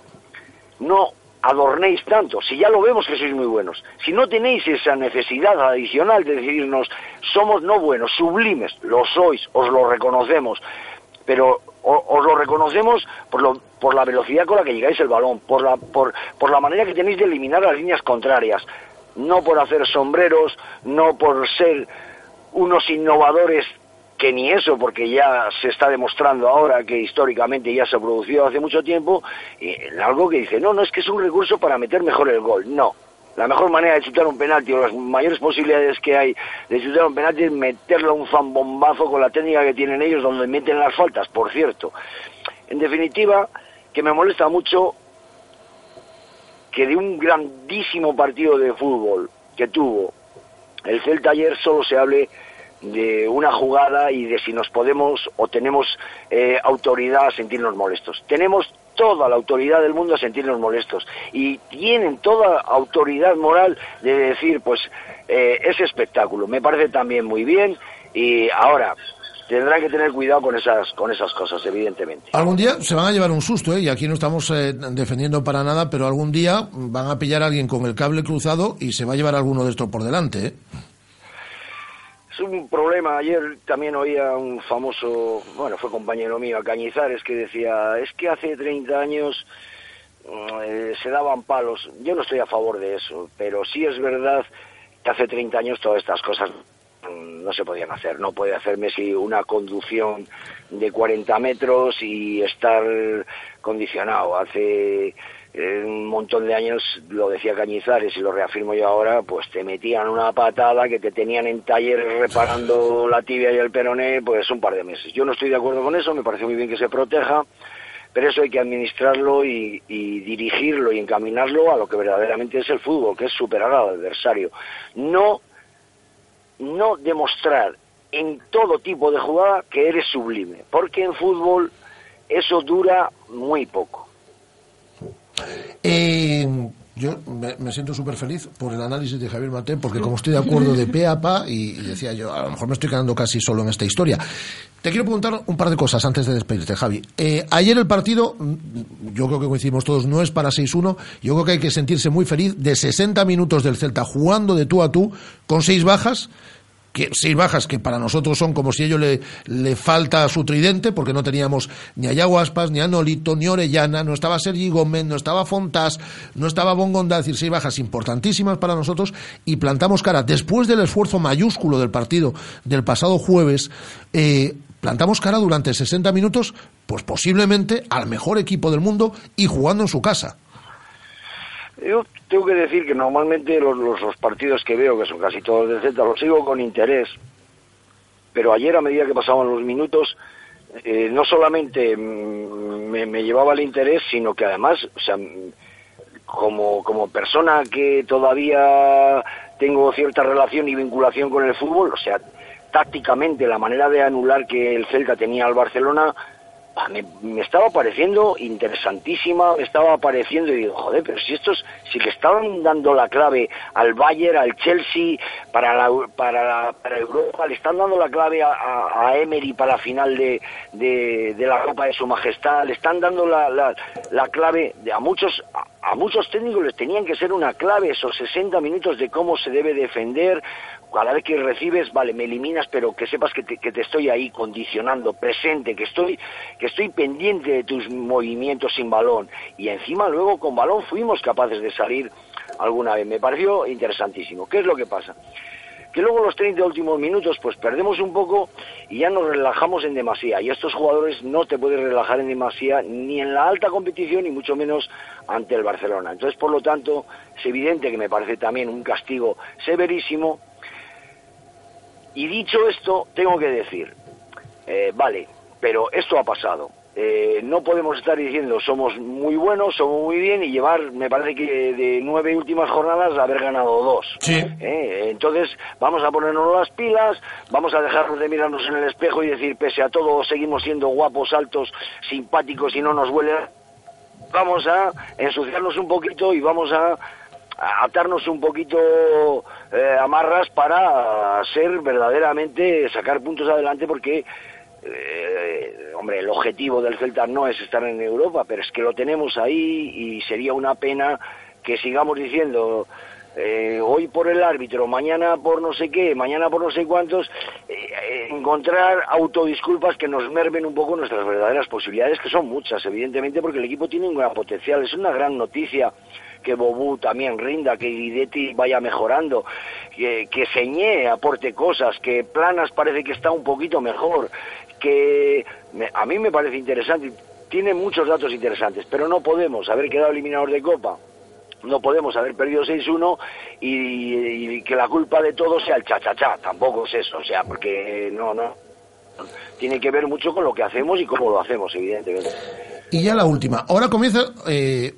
no adornéis tanto, si ya lo vemos que sois muy buenos, si no tenéis esa necesidad adicional de decirnos somos no buenos, sublimes, lo sois, os lo reconocemos, pero os lo reconocemos por, lo- por la velocidad con la que llegáis el balón, por la, por, por la manera que tenéis de eliminar las líneas contrarias, no por hacer sombreros, no por ser unos innovadores que ni eso, porque ya se está demostrando ahora que históricamente ya se ha producido hace mucho tiempo, en algo que dice, no, no, es que es un recurso para meter mejor el gol. No. La mejor manera de chutar un penalti o las mayores posibilidades que hay de chutar un penalti es meterle un zambombazo con la técnica que tienen ellos donde meten las faltas, por cierto. En definitiva, que me molesta mucho que de un grandísimo partido de fútbol que tuvo el Celta ayer solo se hable de una jugada y de si nos podemos o tenemos eh, autoridad a sentirnos molestos. Tenemos toda la autoridad del mundo a sentirnos molestos y tienen toda autoridad moral de decir, pues, eh, ese espectáculo. Me parece también muy bien y ahora tendrán que tener cuidado con esas, con esas cosas, evidentemente. Algún día se van a llevar un susto, ¿eh? y aquí no estamos eh, defendiendo para nada, pero algún día van a pillar a alguien con el cable cruzado y se va a llevar alguno de estos por delante. ¿eh? Es un problema. Ayer también oía un famoso, bueno, fue compañero mío, a Cañizares, que decía, es que hace 30 años mm, eh, se daban palos. Yo no estoy a favor de eso, pero sí es verdad que hace 30 años todas estas cosas mm, no se podían hacer. No puede hacer Messi una conducción de 40 metros y estar condicionado. Hace eh, un montón de años, lo decía Cañizares y lo reafirmo yo ahora, pues te metían una patada que te tenían en talleres reparando la tibia y el peroné, pues un par de meses. Yo no estoy de acuerdo con eso, me parece muy bien que se proteja, pero eso hay que administrarlo y, y dirigirlo y encaminarlo a lo que verdaderamente es el fútbol, que es superar al adversario. No, no demostrar en todo tipo de jugada que eres sublime, porque en fútbol eso dura muy poco. Eh, yo me, siento súper feliz por el análisis de Javier Maté, porque como estoy de acuerdo de pe a pa, y, y decía yo, a lo mejor me estoy quedando casi solo en esta historia. Te quiero preguntar un par de cosas antes de despedirte, Javi. Eh, ayer el partido, mm, yo creo que coincidimos todos, no es para 6-1. Yo creo que hay que sentirse muy feliz de 60 minutos del Celta jugando de tú a tú, con seis bajas, que seis bajas que para nosotros son como si a ello le, le falta su tridente, porque no teníamos ni a Yago Aspas, ni a Nolito, ni Orellana, no estaba Sergi Gómez, no estaba Fontás, no estaba Bongonda, es decir, seis bajas importantísimas para nosotros, y plantamos cara, después del esfuerzo mayúsculo del partido del pasado jueves, eh, plantamos cara durante 60 minutos, pues posiblemente al mejor equipo del mundo y jugando en su casa. Yo tengo que decir que normalmente los, los, partidos que veo, que son casi todos del Celta, los sigo con interés, pero ayer a medida que pasaban los minutos, eh, no solamente mm, me, me llevaba el interés, sino que además, o sea, como, como persona que todavía tengo cierta relación y vinculación con el fútbol, o sea, tácticamente la manera de anular que el Celta tenía al Barcelona me, me estaba pareciendo interesantísima, me estaba pareciendo y digo, joder, pero si estos, si le estaban dando la clave al Bayern, al Chelsea, para la, para, la- para Europa, le están dando la clave a, Emery para la final de, de, la Copa de Su Majestad, le están dando la, la, la clave a muchos a muchos técnicos les tenían que ser una clave esos 60 minutos de cómo se debe defender, cada vez que recibes, vale, me eliminas, pero que sepas que te, que te estoy ahí condicionando, presente, que estoy, que estoy pendiente de tus movimientos sin balón. Y encima luego con balón fuimos capaces de salir alguna vez. Me pareció interesantísimo. ¿Qué es lo que pasa? Que luego los 30 últimos minutos pues perdemos un poco y ya nos relajamos en demasía. Y estos jugadores no te puedes relajar en demasía ni en la alta competición ni mucho menos ante el Barcelona. Entonces, por lo tanto, es evidente que me parece también un castigo severísimo y dicho esto, tengo que decir, eh, vale, pero esto ha pasado. Eh, no podemos estar diciendo somos muy buenos, somos muy bien y llevar, me parece que de nueve últimas jornadas haber ganado dos. Eh, entonces vamos a ponernos las pilas, vamos a dejarnos de mirarnos en el espejo y decir pese a todo seguimos siendo guapos, altos, simpáticos y no nos huele. Vamos a ensuciarnos un poquito y vamos a atarnos un poquito eh, amarras para ser verdaderamente sacar puntos adelante porque eh, hombre el objetivo del Celta no es estar en Europa pero es que lo tenemos ahí y sería una pena que sigamos diciendo eh, hoy por el árbitro, mañana por no sé qué, mañana por no sé cuántos, eh, eh, encontrar autodisculpas que nos mermen un poco nuestras verdaderas posibilidades, que son muchas, evidentemente, porque el equipo tiene un gran potencial. Es una gran noticia que Bobú también rinda, que Guidetti vaya mejorando, que, que Señé aporte cosas, que Planas parece que está un poquito mejor, que a mí me parece interesante, tiene muchos datos interesantes, pero no podemos haber quedado eliminados de Copa no podemos haber perdido 6-1 y, y que la culpa de todo sea el cha-cha-cha. Tampoco es eso, o sea, porque no, no. Tiene que ver mucho con lo que hacemos y cómo lo hacemos, evidentemente. Y ya la última. Ahora comienza eh,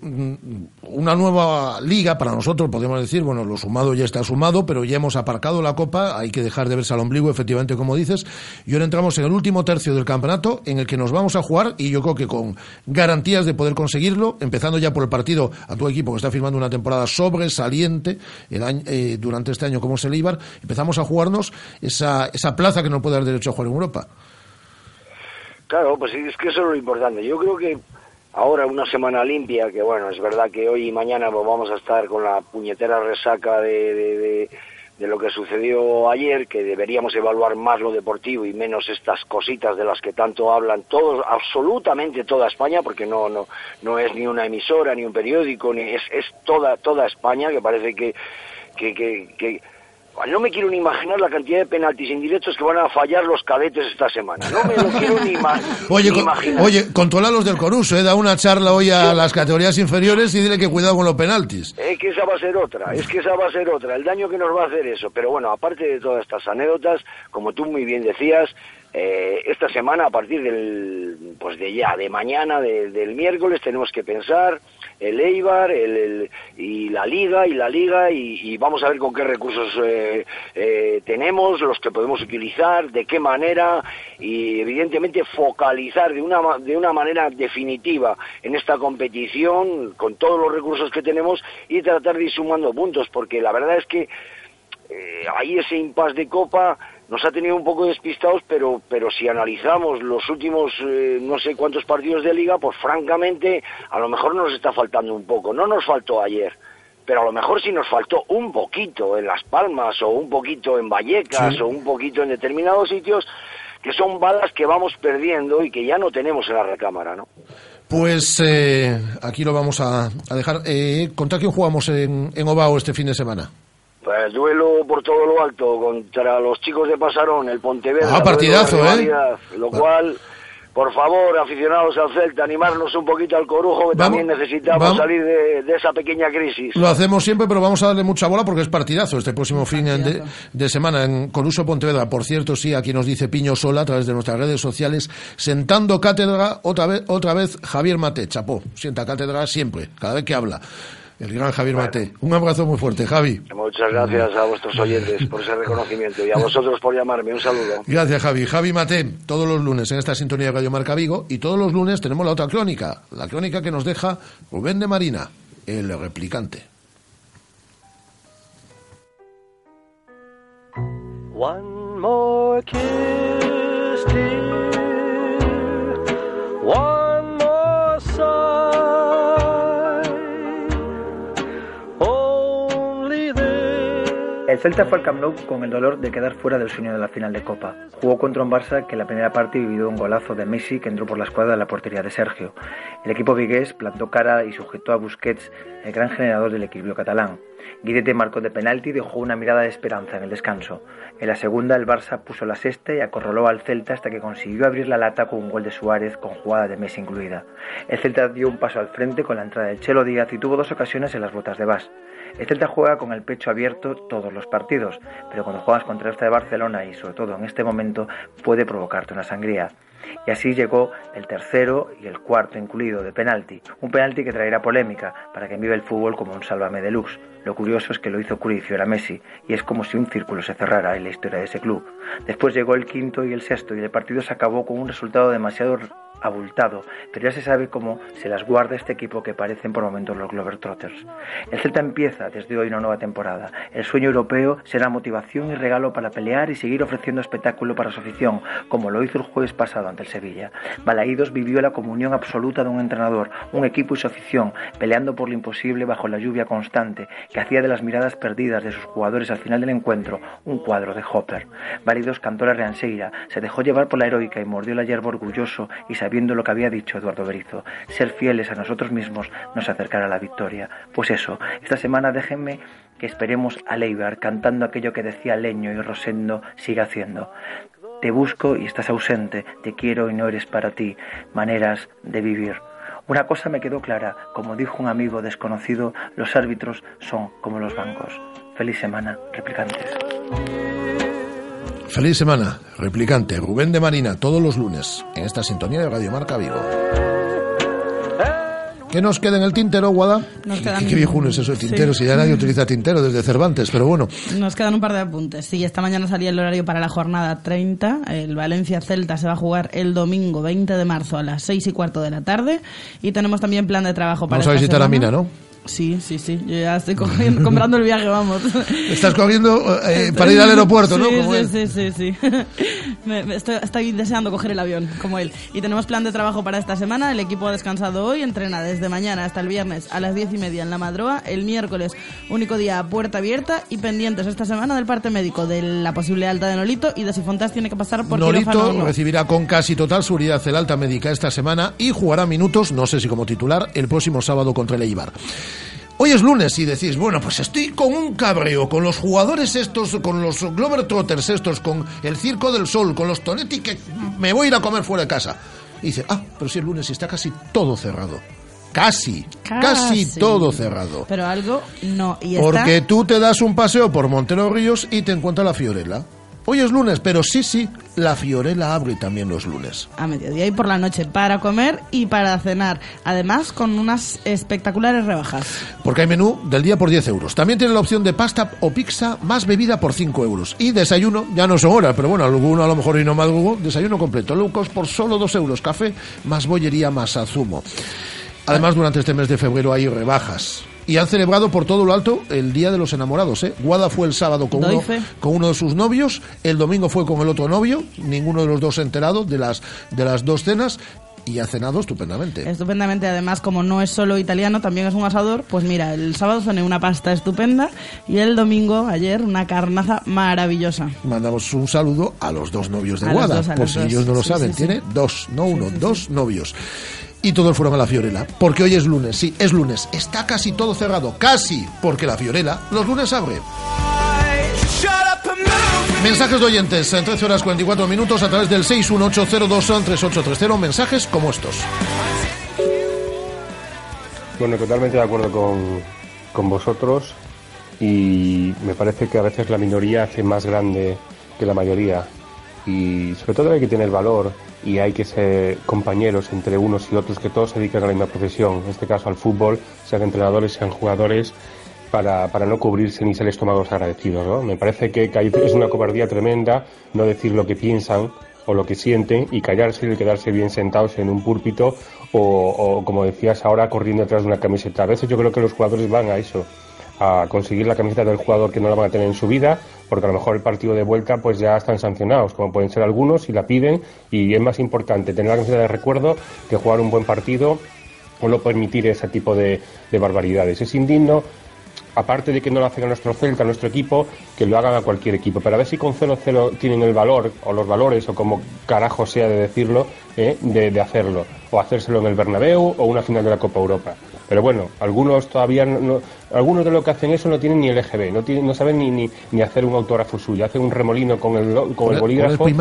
una nueva liga para nosotros, podemos decir, bueno, lo sumado ya está sumado, pero ya hemos aparcado la copa, hay que dejar de verse al ombligo, efectivamente, como dices. Y ahora entramos en el último tercio del campeonato, en el que nos vamos a jugar, y yo creo que con garantías de poder conseguirlo, empezando ya por el partido a tu equipo que está firmando una temporada sobresaliente el año, eh, durante este año como es el Eibar, empezamos a jugarnos esa, esa plaza que nos puede dar derecho a jugar en Europa. Claro, pues es que eso es lo importante. Yo creo que ahora una semana limpia, que bueno, es verdad que hoy y mañana pues, vamos a estar con la puñetera resaca de, de, lo que sucedió ayer, que deberíamos evaluar más lo deportivo y menos estas cositas de las que tanto hablan todos, absolutamente toda España, porque no, no, no es ni una emisora, ni un periódico, ni es, es toda, toda España, que parece que, que, que No me quiero ni imaginar la cantidad de penaltis indirectos que van a fallar los cadetes esta semana. No me lo quiero ni, ima- Oye, ni imaginar. oye, controla los del Coruso, eh, da una charla hoy a las categorías inferiores y dile que cuidado con los penaltis. Es que esa va a ser otra, es que esa va a ser otra, el daño que nos va a hacer eso. Pero bueno, aparte de todas estas anécdotas, como tú muy bien decías, eh, esta semana, a partir del, pues de ya, de mañana, de- del miércoles, tenemos que pensar el Eibar el, y la Liga y la Liga y, vamos a ver con qué recursos eh, eh, tenemos, los que podemos utilizar, de qué manera y evidentemente focalizar de una, de una manera definitiva en esta competición con todos los recursos que tenemos y tratar de ir sumando puntos porque la verdad es que eh, ahí ese impasse de Copa nos ha tenido un poco despistados, pero, pero si analizamos los últimos eh, no sé cuántos partidos de liga, pues francamente a lo mejor nos está faltando un poco. No nos faltó ayer, pero a lo mejor sí nos faltó un poquito en Las Palmas o un poquito en Vallecas Sí. o un poquito en determinados sitios que son balas que vamos perdiendo y que ya no tenemos en la recámara, ¿no? Pues eh, aquí lo vamos a, a dejar. Eh, ¿Contra quién jugamos en, en Ovao este fin de semana? Pues duelo por todo lo alto contra los chicos de Pasarón, el Pontevedra. Ah, partidazo, ¿eh? Lo cual, por favor, aficionados al Celta, animarnos un poquito al corujo, que Vamos- también necesitamos vamos- salir de, de esa pequeña crisis. Lo hacemos siempre, pero vamos a darle mucha bola porque es partidazo este próximo fin de, de semana en Coruso Pontevedra. Por cierto, sí, aquí nos dice Piño Sola a través de nuestras redes sociales, sentando cátedra otra vez, otra vez Javier Mate. Chapó, sienta cátedra siempre, cada vez que habla. El gran Javier Mate. Un abrazo muy fuerte, Javi. Muchas gracias a vuestros oyentes por ese reconocimiento y a vosotros por llamarme. Un saludo. Gracias, Javi. Javi Mate, todos los lunes en esta sintonía de Radio Marca Vigo y todos los lunes tenemos la otra crónica, la crónica que nos deja Rubén de Marina, el replicante. One more kiss, dear. One El Celta fue al Camp Nou con el dolor de quedar fuera del sueño de la final de Copa. Jugó contra un Barça que en la primera parte vivió un golazo de Messi que entró por la escuadra de la portería de Sergio. El equipo vigués plantó cara y sujetó a Busquets, el gran generador del equilibrio catalán. Guidete marcó de penalti y dejó una mirada de esperanza en el descanso. En la segunda el Barça puso la sexta y acorraló al Celta hasta que consiguió abrir la lata con un gol de Suárez con jugada de Messi incluida. El Celta dio un paso al frente con la entrada del Chelo Díaz y tuvo dos ocasiones en las botas de Bas. El Celta juega con el pecho abierto todos los partidos, pero cuando juegas contra el de Barcelona y sobre todo en este momento puede provocarte una sangría. Y así llegó el tercero y el cuarto incluido de penalti, un penalti que traerá polémica para quien vive el fútbol como un sálvame deluxe. Lo curioso es que lo hizo y ahora Messi, y es como si un círculo se cerrara en la historia de ese club. Después llegó el quinto y el sexto, y el partido se acabó con un resultado demasiado abultado, pero ya se sabe cómo se las guarda este equipo que parecen por momentos los Globetrotters. El Celta empieza desde hoy una nueva temporada. El sueño europeo será motivación y regalo para pelear y seguir ofreciendo espectáculo para su afición, como lo hizo el jueves pasado ante el Sevilla. Balaídos vivió la comunión absoluta de un entrenador, un equipo y su afición, peleando por lo imposible bajo la lluvia constante que hacía de las miradas perdidas de sus jugadores al final del encuentro un cuadro de Hopper. Balaídos cantó la reanseira, se dejó llevar por la heroica y mordió la hierba orgulloso y sabiendo lo que había dicho Eduardo Berizo, ser fieles a nosotros mismos nos acercará a la victoria. Pues eso, esta semana déjenme que esperemos a Leibar cantando aquello que decía Leño y Rosendo sigue haciendo. Te busco y estás ausente, te quiero y no eres para ti, maneras de vivir. Una cosa me quedó clara, como dijo un amigo desconocido, los árbitros son como los bancos. Feliz semana, replicantes. Feliz semana, replicante Rubén de Marina, todos los lunes, en esta sintonía de Radio Marca Vigo. ¿Qué nos queda en el tintero, Guada? Nos quedan- Qué viejuno es eso de tintero, Sí. si ya nadie utiliza tintero desde Cervantes, pero bueno. Nos quedan un par de apuntes. Sí, esta mañana salía el horario para la jornada 30. El Valencia Celta se va a jugar el domingo 20 de marzo a las 6 y cuarto de la tarde. Y tenemos también plan de trabajo para Vamos a visitar a. Mina, ¿no? Sí, sí, sí. Yo ya estoy cogiendo- comprando el viaje, vamos. Estás corriendo eh, para ir al aeropuerto, ¿no? Sí, Como sí, él. sí, sí, sí. Me- me estoy, estoy deseando coger el avión, como él. Y tenemos plan de trabajo para esta semana. El equipo ha descansado hoy, entrena desde mañana hasta el viernes a las diez y media en la Madroa. El miércoles, único día a puerta abierta y pendientes esta semana del parte médico de la posible alta de Nolito y de si Fontas tiene que pasar por Nolito no. recibirá con casi total seguridad el alta médica esta semana y jugará minutos, no sé si como titular, el próximo sábado contra el Eibar. Hoy es lunes y decís, bueno, pues estoy con un cabreo, con los jugadores estos, con los Glover Trotters estos, con el Circo del Sol, con los Tonetti, que me voy a ir a comer fuera de casa. Y dice, ah, pero si es lunes y está casi todo cerrado. Casi, casi, Casi. todo cerrado. Pero algo no. Y está... Porque tú te das un paseo por Montero Ríos y te encuentras la Fiorella. Hoy es lunes, pero sí, sí, la Fiorella abre también los lunes. a mediodía y por la noche para comer y para cenar. Además, con unas espectaculares rebajas. Porque hay menú del día por 10 euros. También tiene la opción de pasta o pizza más bebida por 5 euros. Y desayuno, ya no son horas, pero bueno, alguno a lo mejor y no madrugó, desayuno completo. Lucos por solo 2 euros. Café más bollería más azumo. Además, durante este mes de febrero hay rebajas. Y han celebrado por todo lo alto el Día de los Enamorados. ¿eh? Guada fue el sábado con uno, con uno de sus novios, el domingo fue con el otro novio, ninguno de los dos enterado de las, de las dos cenas y ha cenado estupendamente. Estupendamente, además, como no es solo italiano, también es un asador. Pues mira, el sábado cené una pasta estupenda y el domingo, ayer, una carnaza maravillosa. Mandamos un saludo a los dos novios de A Guada, dos, por si ellos no lo Sí, saben. sí, sí. Tiene dos, no uno, dos novios. Y todos fueron a la Fiorella, porque hoy es lunes, sí, es lunes. Está casi todo cerrado, casi, porque la Fiorella los lunes abre. Mensajes de oyentes en 13 horas 44 minutos a través del 618023830. Mensajes como estos. Bueno, totalmente de acuerdo con, con vosotros y me parece que a veces la minoría hace más grande que la mayoría y sobre todo hay que tener valor y hay que ser compañeros entre unos y otros que todos se dedican a la misma profesión, en este caso al fútbol, sean entrenadores, sean jugadores, para, para no cubrirse ni ser estómagos agradecidos. ¿no? Me parece que, que es una cobardía tremenda no decir lo que piensan o lo que sienten y callarse y quedarse bien sentados en un púlpito o, o, como decías ahora, corriendo detrás de una camiseta. A veces yo creo que los jugadores van a eso, a conseguir la camiseta del jugador que no la van a tener en su vida, porque a lo mejor el partido de vuelta pues ya están sancionados, como pueden ser algunos, y la piden, y es más importante tener la camiseta de recuerdo que jugar un buen partido o no permitir ese tipo de, de barbaridades. Es indigno aparte de que no lo hacen a nuestro Celta, a nuestro equipo, que lo hagan a cualquier equipo. Pero a ver si con 0-0 tienen el valor, o los valores, o como carajo sea de decirlo, ¿eh? de, de hacerlo. O hacérselo en el Bernabéu o una final de la Copa Europa. Pero bueno, algunos todavía no, no- algunos de los que hacen eso no tienen ni el EGB, no, tienen, no saben ni, ni, ni hacer un autógrafo suyo, hacen un remolino con el, con Con el- el con el bolígrafo y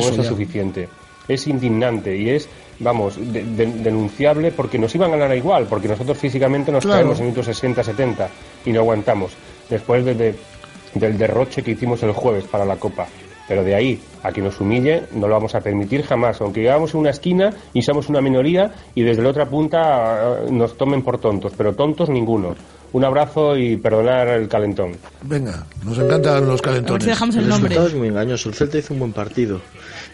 eso es suficiente. Es indignante y es, vamos, de- de- denunciable porque nos iban a ganar igual, porque nosotros físicamente nos Claro. caemos en minutos 60-70 y no aguantamos. Después de- de- del derroche que hicimos el jueves para la Copa. Pero de ahí a que nos humille no lo vamos a permitir jamás, aunque llegamos en una esquina y somos una minoría y desde la otra punta eh, nos tomen por tontos, pero tontos ninguno. Un abrazo y perdonar el calentón. Venga, nos encantan los calentones. resultado es muy engañoso. El Celta hizo un buen partido.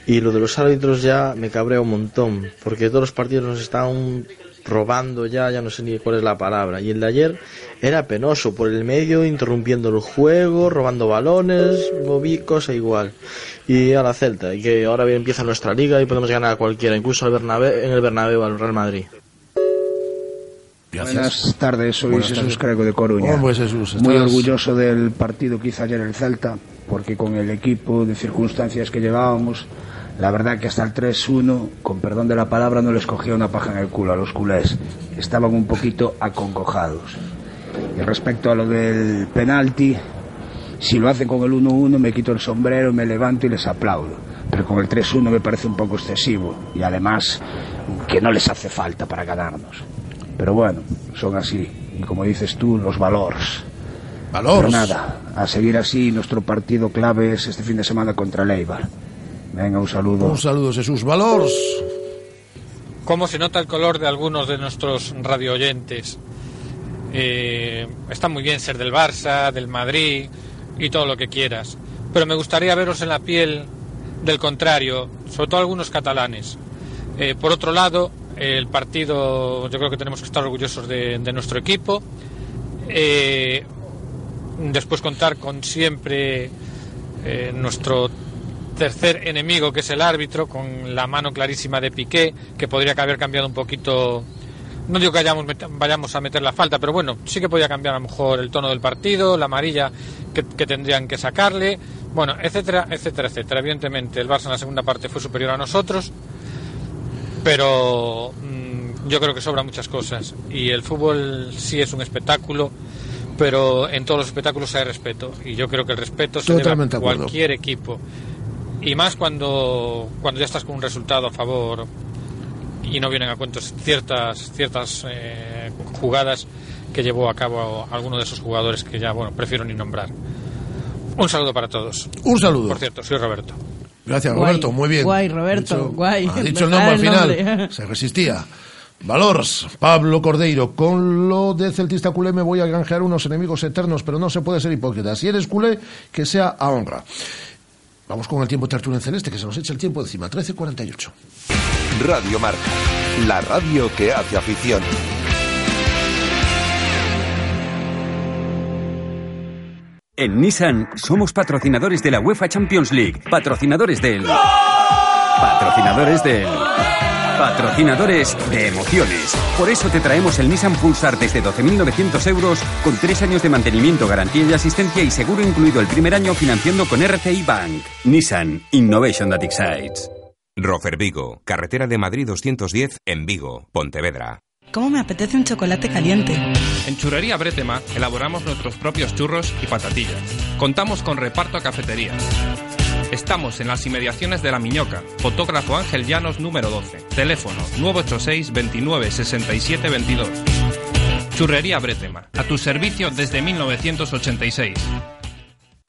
Y lo de los árbitros ya me cabrea un montón. Porque todos los partidos nos están robando ya, ya no sé ni cuál es la palabra. Y el de ayer era penoso. Por el medio, interrumpiendo el juego, robando balones, moví cosa igual. Y a la Celta. Y que ahora bien empieza nuestra liga y podemos ganar a cualquiera. Incluso al Bernabé, en el Bernabéu al Real Madrid. Buenas tardes, soy Buenas Jesús tardes. De Coruña. Hombre, Jesús, Muy orgulloso del partido que hizo ayer el Celta, porque con el equipo de circunstancias que llevábamos, la verdad que hasta el 3-1, con perdón de la palabra, no les cogía una paja en el culo a los culés. Estaban un poquito acongojados. Y respecto a lo del penalti, si lo hacen con el 1-1 me quito el sombrero, me levanto y les aplaudo. Pero con el 3-1 me parece un poco excesivo. Y además que no les hace falta para ganarnos. Pero bueno, son así. Y como dices tú, los valores. Valores. Pero nada, a seguir así, nuestro partido clave es este fin de semana contra el Eibar. Venga, un saludo. Un saludo, Jesús. Valores. cómo se nota el color de algunos de nuestros radio oyentes. Eh, está muy bien ser del Barça, del Madrid y todo lo que quieras, pero me gustaría veros en la piel del contrario, sobre todo algunos catalanes. Eh, por otro lado, el partido, yo creo que tenemos que estar orgullosos de, de nuestro equipo. Eh, después contar con siempre eh, nuestro tercer enemigo, que es el árbitro, con la mano clarísima de Piqué, que podría haber cambiado un poquito. No digo que hayamos vayamos a meter la falta, pero bueno, sí que podría cambiar a lo mejor el tono del partido, la amarilla que, que tendrían que sacarle, bueno, etcétera, etcétera, etcétera. Evidentemente, el Barça en la segunda parte fue superior a nosotros, pero mm, yo creo que sobran muchas cosas. Y el fútbol sí es un espectáculo, pero en todos los espectáculos hay respeto. Y yo creo que el respeto se debe a acuerdo. cualquier equipo. Y más cuando, cuando ya estás con un resultado a favor y no vienen a cuento ciertas, ciertas eh, jugadas que llevó a cabo alguno de esos jugadores que ya, bueno, prefiero ni nombrar. Un saludo para todos. Un saludo. Por cierto, soy Roberto. Gracias, Guay, Roberto. Muy bien. guay, Roberto, Ha dicho- guay. Ha dicho el nombre al final. nombre. Se resistía. Valors, Pablo Cordeiro. Con lo de celtista culé me voy a granjear unos enemigos eternos, pero no se puede ser hipócrita. Si eres culé, que sea a honra. Vamos con el tiempo tertulia en celeste, que se nos echa el tiempo encima. 13.48. Radio Marca, la radio que hace afición. En Nissan somos patrocinadores de la UEFA Champions League, patrocinadores del... Patrocinadores del... Patrocinadores de emociones. Por eso te traemos el Nissan Pulsar desde 12.900 euros con tres años de mantenimiento, garantía y asistencia y seguro incluido el primer año financiando con RCI Bank. Nissan Innovation that excites. Rofer Vigo, carretera de Madrid 210 en Vigo, Pontevedra. ¿Cómo me apetece un chocolate caliente? En Churrería Bretema elaboramos nuestros propios churros y patatillas. Contamos con reparto a cafeterías. Estamos en las inmediaciones de La Miñoca. Fotógrafo Ángel Llanos número 12. Teléfono 986 29 67 22. Churrería Bretema. A tu servicio desde 1986.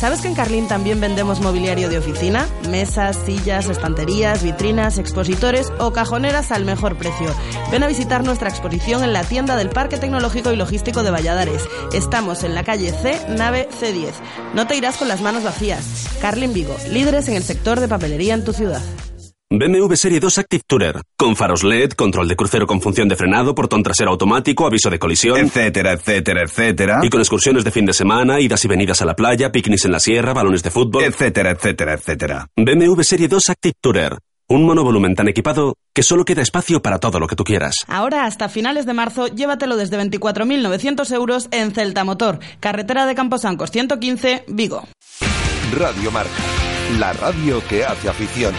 ¿Sabes que en Carlín también vendemos mobiliario de oficina? Mesas, sillas, estanterías, vitrinas, expositores o cajoneras al mejor precio. Ven a visitar nuestra exposición en la tienda del Parque Tecnológico y Logístico de Valladares. Estamos en la calle C, nave C10. No te irás con las manos vacías. Carlin Vigo, líderes en el sector de papelería en tu ciudad. BMW Serie 2 Active Tourer, con faros LED, control de crucero con función de frenado, portón trasero automático, aviso de colisión, etcétera, etcétera, etcétera, y con excursiones de fin de semana, idas y venidas a la playa, picnics en la sierra, balones de fútbol, etcétera, etcétera, etcétera. BMW Serie 2 Active Tourer, un monovolumen tan equipado que solo queda espacio para todo lo que tú quieras. Ahora, hasta finales de marzo, llévatelo desde 24.900 euros en Celta Motor, carretera de Camposancos 115, Vigo. Radio Marca, la radio que hace afición.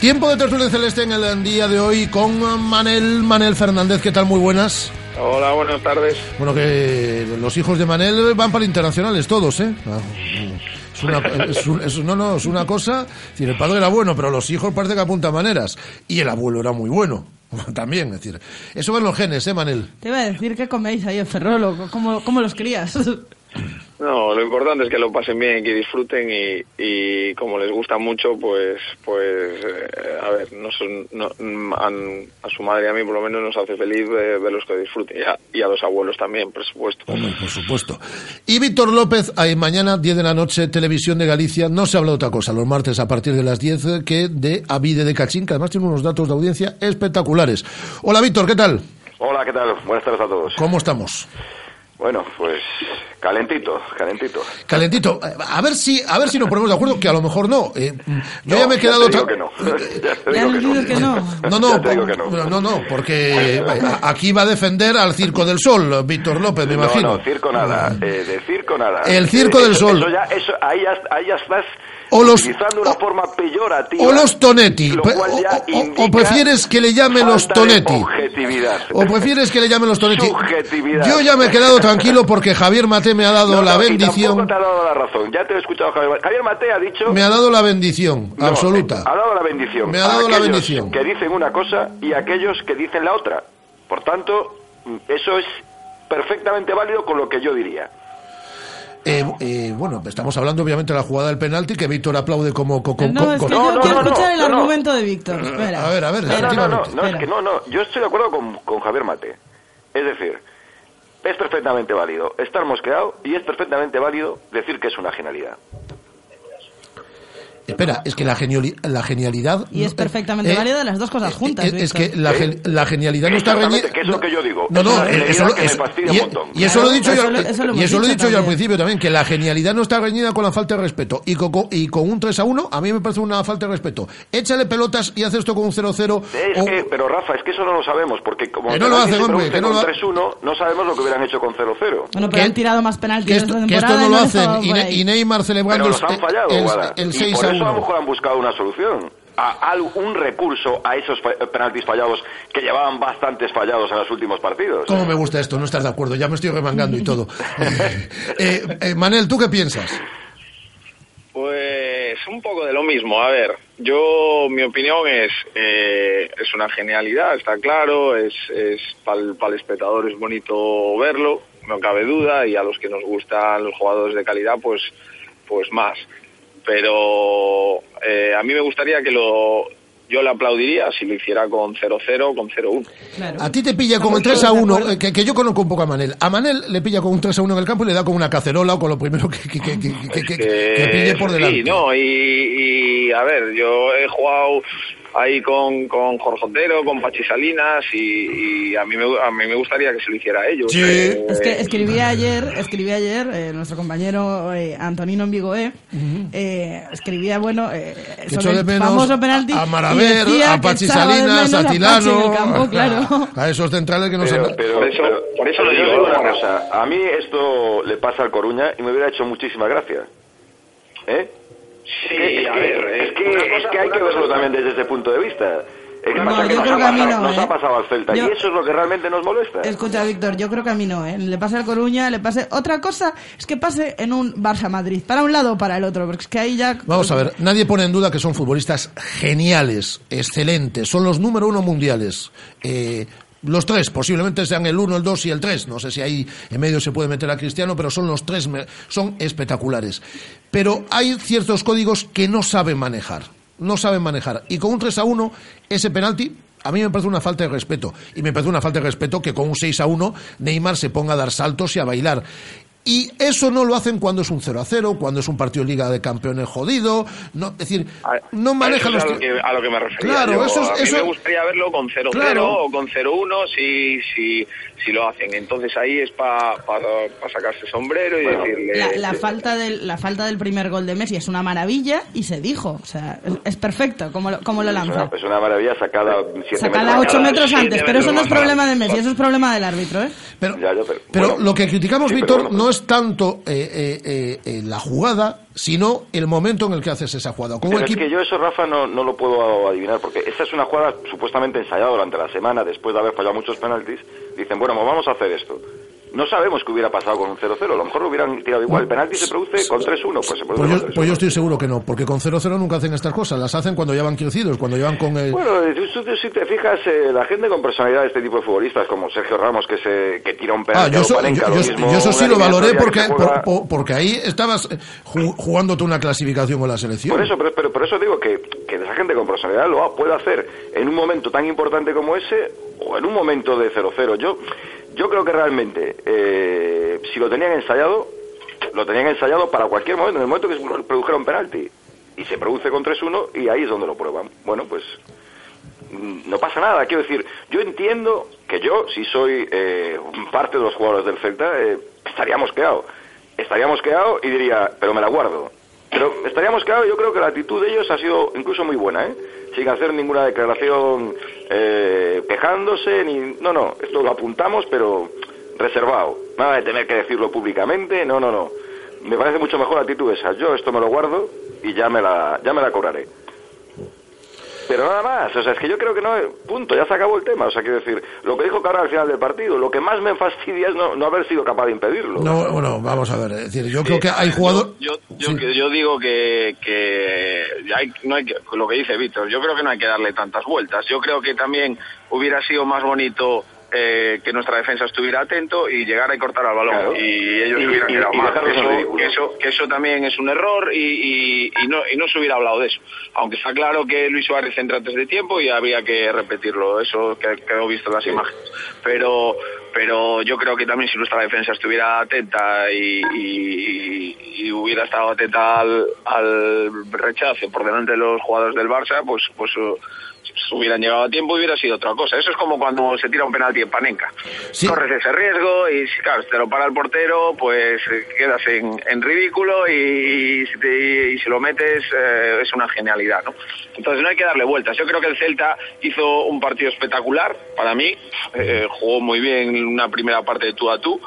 Tiempo de tertulia celeste en el día de hoy con Manel, Manel Fernández. ¿Qué tal? Muy buenas. Hola, buenas tardes. Bueno, que los hijos de Manel van para internacionales todos, ¿eh? Ah, Es una, es un- es- no, no, es una cosa. es decir, el padre era bueno, pero los hijos parece que apuntan maneras. Y el abuelo era muy bueno. También, es decir. Eso van los genes, ¿eh, Manel? Te iba a decir que coméis ahí en Ferrolo, ¿cómo, cómo los crías? No, lo importante es que lo pasen bien, que disfruten y, y como les gusta mucho, pues, pues, eh, a ver, no son, no, a su madre y a mí por lo menos nos hace feliz verlos que disfruten y a, y a los abuelos también, por supuesto. Hombre, por supuesto. Y Víctor López, ahí mañana, 10 de la noche, Televisión de Galicia. No se habla de otra cosa los martes a partir de las 10 eh, que de Avide de Cachín, que además tiene unos datos de audiencia espectaculares. Hola, Víctor, ¿qué tal? Hola, ¿qué tal? Buenas tardes a todos. ¿Cómo estamos? Bueno, pues calentito, calentito. Calentito, eh, a ver si a ver si nos ponemos de acuerdo, que a lo mejor no. Eh, yo ya me he ya quedado te digo tra- que no. ya te Ya digo les digo que no. No, no, que no. no, no, no, porque eh, aquí va a defender al Circo del Sol, Víctor López, me imagino. No, no, circo nada, eh, de circo nada. El Circo Eh, del eso- Sol. Eso ya, eso, ahí, ya, ahí ya estás O los- utilizando una forma peyorativa. O los Tonetti. Lo o- o- o prefieres que le llame los Tonetti. objetividad. ¿O prefieres que le llamen los Tonetti? Subjetividad. Yo ya me he quedado tranquilo porque Javier Mate me ha dado No, la no, y bendición. tampoco te ha dado la razón. Ya te he escuchado, Javier. Javier Mate ha dicho... Me ha dado la bendición, No, absoluta. Ha dado la bendición. Me ha a dado la bendición. Que dicen una cosa y aquellos que dicen la otra. Por tanto, eso es perfectamente válido con lo que yo diría. Eh, eh, bueno, estamos hablando obviamente de la jugada del penalti que Víctor aplaude como... co- co- No, es que quiero no, escuchar el no, no. argumento de Víctor. Espera. A ver, a ver, No, no, no, no, no, es que no, no, yo estoy de acuerdo con, con Javier Mate. Es decir, es perfectamente válido estar mosqueado y es perfectamente válido decir que es una genialidad. Espera, es que la, geniali- la genialidad... Y es perfectamente eh, válida las dos cosas juntas. es, es que la, gen- la genialidad no está reñida... que es lo que yo digo. No, no, eh, eso, lo- que me es- fastidia y, un montón. y eso lo he dicho Eso yo, lo- eso lo y eso dicho dicho yo al principio también, que la genialidad no está reñida con la falta de respeto. Y con, con- y con un 3 a 1, a mí me parece una falta de respeto. Échale pelotas y haz esto con un 0-0. Es o- que, pero Rafa, es que eso no lo sabemos, porque como Que no lo hacen, hombre, que no con lo ha- 3-1, no sabemos lo que hubieran hecho con 0-0. Bueno, pero han tirado más penaltis que esta esto, que temporada esto no y lo hacen. Y, Neymar celebrando Pero los han el- fallado, el, Guada. el y 6 por a eso a lo 1. mejor han buscado una solución. A, algún recurso a esos penaltis fallados que llevaban bastantes fallados en los últimos partidos. ¿Cómo me gusta esto? No estás de acuerdo, ya me estoy remangando y todo. Eh, eh, Manel, ¿tú qué piensas? Pues un poco de lo mismo. A ver, yo mi opinión es eh, es una genialidad, está claro. Es, es para el espectador es bonito verlo, no cabe duda. Y a los que nos gustan los jugadores de calidad, pues pues más. Pero eh, a mí me gustaría que lo yo le aplaudiría si lo hiciera con 0-0, con 0-1. A ti te pilla con el 3 a 1, eh, que, que yo conozco un poco a Manel. A Manel le pilla con un 3 a 1 en el campo y le da con una cacerola o con lo primero que, que, que, que- que- que- que pille por Sí, delante. no, y, y, a ver, yo he jugado ahí con, con Jorge Otero, con Pachi Salinas y, y a, mí me, a mí me gustaría que se lo hiciera a ellos. Eh, Es que escribí ayer, escribí ayer, eh, nuestro compañero eh, Antonino Envigoé, eh, escribía, bueno, eh, Que sobre el famoso penalti. a Maraver, a Pachi Salinas, a Tilano, campo, claro. a esos centrales que no se Pero, han... pero, Por eso- pero- por eso pero le digo, digo una cosa. A mí esto le pasa al Coruña y me hubiera hecho muchísima gracia. ¿Eh? Sí, es, a que, ver, es, es que, es que hay que verlo cosa- también desde ese punto de vista. Es No, pasa yo nos, creo ha que a mí pasado, no, nos ¿eh? ha pasado al Celta Yo- y eso es lo que realmente nos molesta. Escucha, Víctor, yo creo que a mí no, ¿eh? Le pase al Coruña, le pase... Otra cosa es que pase en un Barça-Madrid, para un lado o para el otro, porque es que ahí ya... Vamos a ver, nadie pone en duda que son futbolistas geniales, excelentes, son los número uno mundiales. Eh, los tres, posiblemente sean el uno, el dos y el tres. No sé si ahí en medio se puede meter a Cristiano, pero son los tres, me- son espectaculares. Pero hay ciertos códigos que no saben manejar, no saben manejar. Y con un 3 a 1, ese penalti, a mí me parece una falta de respeto. Y me parece una falta de respeto que con un 6 a 1 Neymar se ponga a dar saltos y a bailar. Y eso no lo hacen cuando es un 0 a 0, cuando es un partido de Liga de Campeones jodido. No, es decir, no manejan los. a lo, que, a lo que me refería. Claro, yo. eso es- a mí eso- me gustaría verlo con 0-0 Claro. o con 0-1 si, si, si lo hacen. Entonces ahí es para sacarse sombrero y decirle... La, la falta del, la falta del primer gol de Messi es una maravilla y se dijo. O sea, es, perfecto como lo, como lo Es lanza. una, es una maravilla sacada siete Sacala metros 8 más. metros Siete antes, pero eso no es problema de Messi, eso es problema del árbitro, ¿eh? Pero, Ya, ya, pero, Pero bueno, lo que criticamos, sí, Víctor, bueno, no es tanto eh, eh, eh, eh, la jugada, sino el momento en el que haces esa jugada. Pero es equipo- que yo eso, Rafa, no, no lo puedo adivinar, porque esa es una jugada supuestamente ensayada durante la semana, después de haber fallado muchos penaltis. Dicen, bueno, pues vamos a hacer esto. No sabemos qué hubiera pasado con un 0-0, a lo mejor lo hubieran tirado igual. El penalti se produce con 3-1, pues se produce Pues yo, 3-1. pues yo estoy seguro que no, porque con 0-0 nunca hacen estas cosas, las hacen cuando ya van crecidos, cuando llevan con el... Bueno, eh, tú- tú- si te fijas, eh, la gente con personalidad de este tipo de futbolistas, como Sergio Ramos, que se que tira un Ah, penalti yo, a eso, Lopanenka, yo- yo- mismo yo eso sí lo valoré porque, juega- por- por- porque ahí estabas eh, ju- jugándote una clasificación con la selección. Por eso, pero, pero por eso digo que, que esa gente con personalidad lo puede hacer en un momento tan importante como ese o en un momento de 0-0. Yo, yo creo que realmente, eh, si lo tenían ensayado, lo tenían ensayado para cualquier momento, en el momento que se produjera un penalti. Y se produce con 3-1 y ahí es donde lo prueban. Bueno, pues mm, no pasa nada. Quiero decir, yo entiendo que yo, si soy eh, parte de los jugadores del Celta, eh, estaría mosqueado. Estaría mosqueado y diría, pero me la guardo. Pero estaría mosqueado y yo creo que la actitud de ellos ha sido incluso muy buena, ¿eh? Sin hacer ninguna declaración eh, quejándose, ni... No, no, esto lo apuntamos, pero reservado. Nada de tener que decirlo públicamente, no, no, no. Me parece mucho mejor la actitud esa. Yo esto me lo guardo y ya me la, ya me la cobraré. Pero nada más, o sea, es que yo creo que no, punto, ya se acabó el tema. O sea, quiero decir, lo que dijo Carlos al final del partido, lo que más me fastidia es no, no haber sido capaz de impedirlo. No, bueno, vamos a ver, es decir, yo creo que hay jugadores... Yo, yo, que- yo digo que, que hay- no hay que, lo que dice Víctor, yo creo que no hay que darle tantas vueltas. Yo creo que también hubiera sido más bonito eh, que nuestra defensa estuviera atento y llegara y cortar al balón Claro. y ellos Y- hubieran y- quedado y mal. Eso- que, eso, que eso también es un error y, no, y no se hubiera hablado de eso. Aunque está claro que Luis Suárez entra antes de tiempo y había que repetirlo, eso que- quedó visto en las imágenes. Pero, pero yo creo que también si nuestra defensa estuviera atenta y, y- y hubiera estado atenta al, al rechazo por delante de los jugadores del Barça, pues pues hubieran llegado a tiempo y hubiera sido otra cosa. Eso es como cuando se tira un penalti en Panenka. Corres ese riesgo y si claro, si te lo para el portero, pues eh, quedas en, en ridículo y, si te- y si lo metes eh, es una genialidad, ¿no? Entonces no hay que darle vueltas. Yo creo que el Celta hizo un partido espectacular para mí, eh, jugó muy bien una primera parte de tú a tú,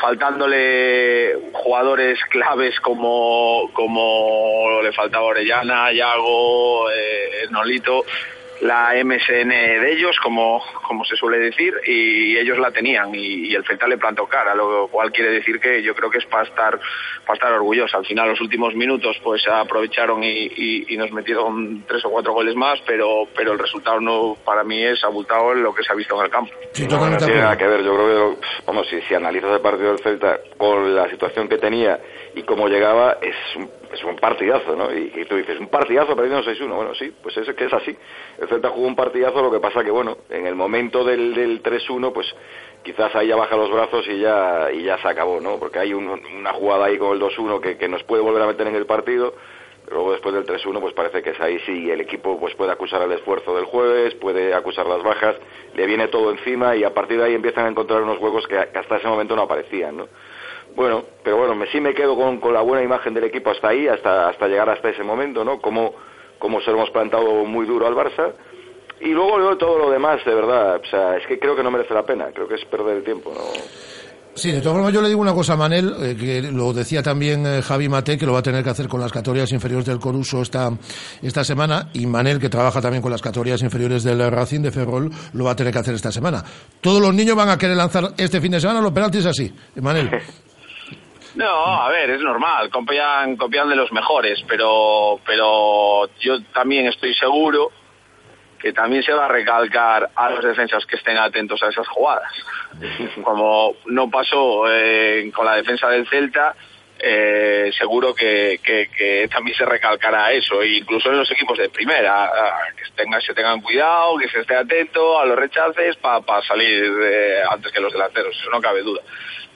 faltándole jugadores claves como, como le faltaba Orellana, Yago, eh, Nolito, la MSN de ellos, como, como se suele decir, y ellos la tenían y, y el Celta le plantó cara, lo cual quiere decir que yo creo que es para estar, para estar orgulloso. Al final, los últimos minutos, pues aprovecharon y, y- y nos metieron tres o cuatro goles más, pero, pero el resultado no, para mí es abultado en lo que se ha visto en el campo. No, no tiene nada que ver, yo creo que, vamos, si, si analizas el partido del Celta con la situación que tenía y cómo llegaba, es un, es un partidazo, ¿no? Y, y tú dices, un partidazo perdiendo 6-1, bueno, sí, pues es que es así. El Celta jugó un partidazo, lo que pasa que, bueno, en el momento del, del 3-1, pues quizás ahí ya baja los brazos y ya, y ya se acabó, ¿no? Porque hay un- una jugada ahí con el 2-1 que, que nos puede volver a meter en el partido, Luego después del 3-1 pues parece que es ahí sí el equipo pues puede acusar el esfuerzo del jueves, puede acusar las bajas, le viene todo encima y a partir de ahí empiezan a encontrar unos huecos que hasta ese momento no aparecían, ¿no? Bueno, pero bueno, me, sí me quedo con, con la buena imagen del equipo hasta ahí, hasta, hasta llegar hasta ese momento, ¿no? Como, como se lo hemos plantado muy duro al Barça. Y luego, todo lo demás, de verdad, o sea, es que creo que no merece la pena, creo que es perder el tiempo, ¿no? Sí, de todas formas yo le digo una cosa a Manel, eh, que lo decía también eh, Javi Mate, que lo va a tener que hacer con las categorías inferiores del Coruso esta, esta semana, y Manel, que trabaja también con las categorías inferiores del Racing de Ferrol, lo va a tener que hacer esta semana. Todos los niños van a querer lanzar este fin de semana los penaltis así. Manel. No, a ver, es normal, copian, copian de los mejores, pero, pero yo también estoy seguro que también se va a recalcar a los defensas que estén atentos a esas jugadas. Como no pasó eh, con la defensa del Celta, eh, seguro que, que- que también se recalcará eso, e incluso en los equipos de primera, ah, que tengan, se tengan cuidado, que se esté atento a los rechaces para salir eh, antes que los delanteros, eso no cabe duda.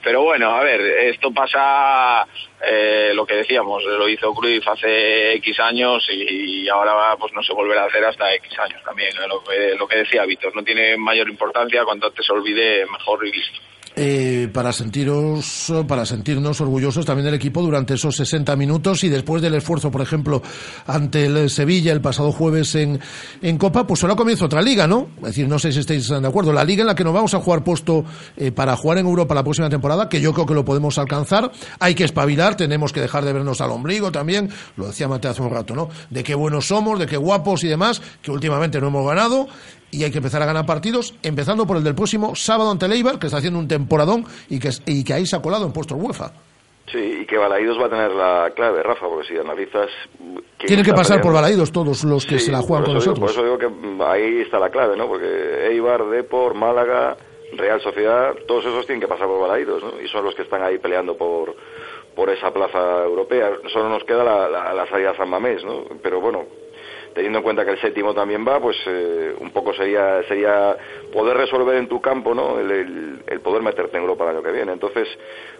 Pero bueno, a ver, esto pasa eh, lo que decíamos, lo hizo Cruyff hace X años y, ahora pues no se volverá a hacer hasta X años también. Lo que, lo que decía Víctor, no tiene mayor importancia, cuanto antes se olvide, mejor y listo. Eh, para sentiros, para sentirnos orgullosos también del equipo durante esos 60 minutos y después del esfuerzo, por ejemplo, ante el Sevilla el pasado jueves en, en Copa, pues ahora comienza otra liga, ¿no? Es decir, no sé si estáis de acuerdo. La liga en la que nos vamos a jugar puesto eh, para jugar en Europa la próxima temporada, que yo creo que lo podemos alcanzar. Hay que espabilar, tenemos que dejar de vernos al ombligo también. Lo decía Mateo hace un rato, ¿no? De qué buenos somos, de qué guapos y demás, que últimamente no hemos ganado y hay que empezar a ganar partidos, empezando por el del próximo sábado ante el Eibar, que está haciendo un temporadón y que, y que ahí se ha colado en puestos UEFA. Sí, y que Balaídos va a tener la clave, Rafa, porque si analizas... quién Tienen que pasar por Balaídos todos los que Sí, se la juegan con digo- nosotros. por eso digo que mm, ahí está la clave, ¿no? Porque Eibar, Depor, Málaga, Real Sociedad, todos esos tienen que pasar por Balaídos, ¿no? Y son los que están ahí peleando por, por esa plaza europea. Solo nos queda la, la, la salida a San Mamés, ¿no? Pero bueno, teniendo en cuenta que el séptimo también va, pues eh, un poco sería sería poder resolver en tu campo, ¿no? El, poder meterte en Europa el año que viene. Entonces,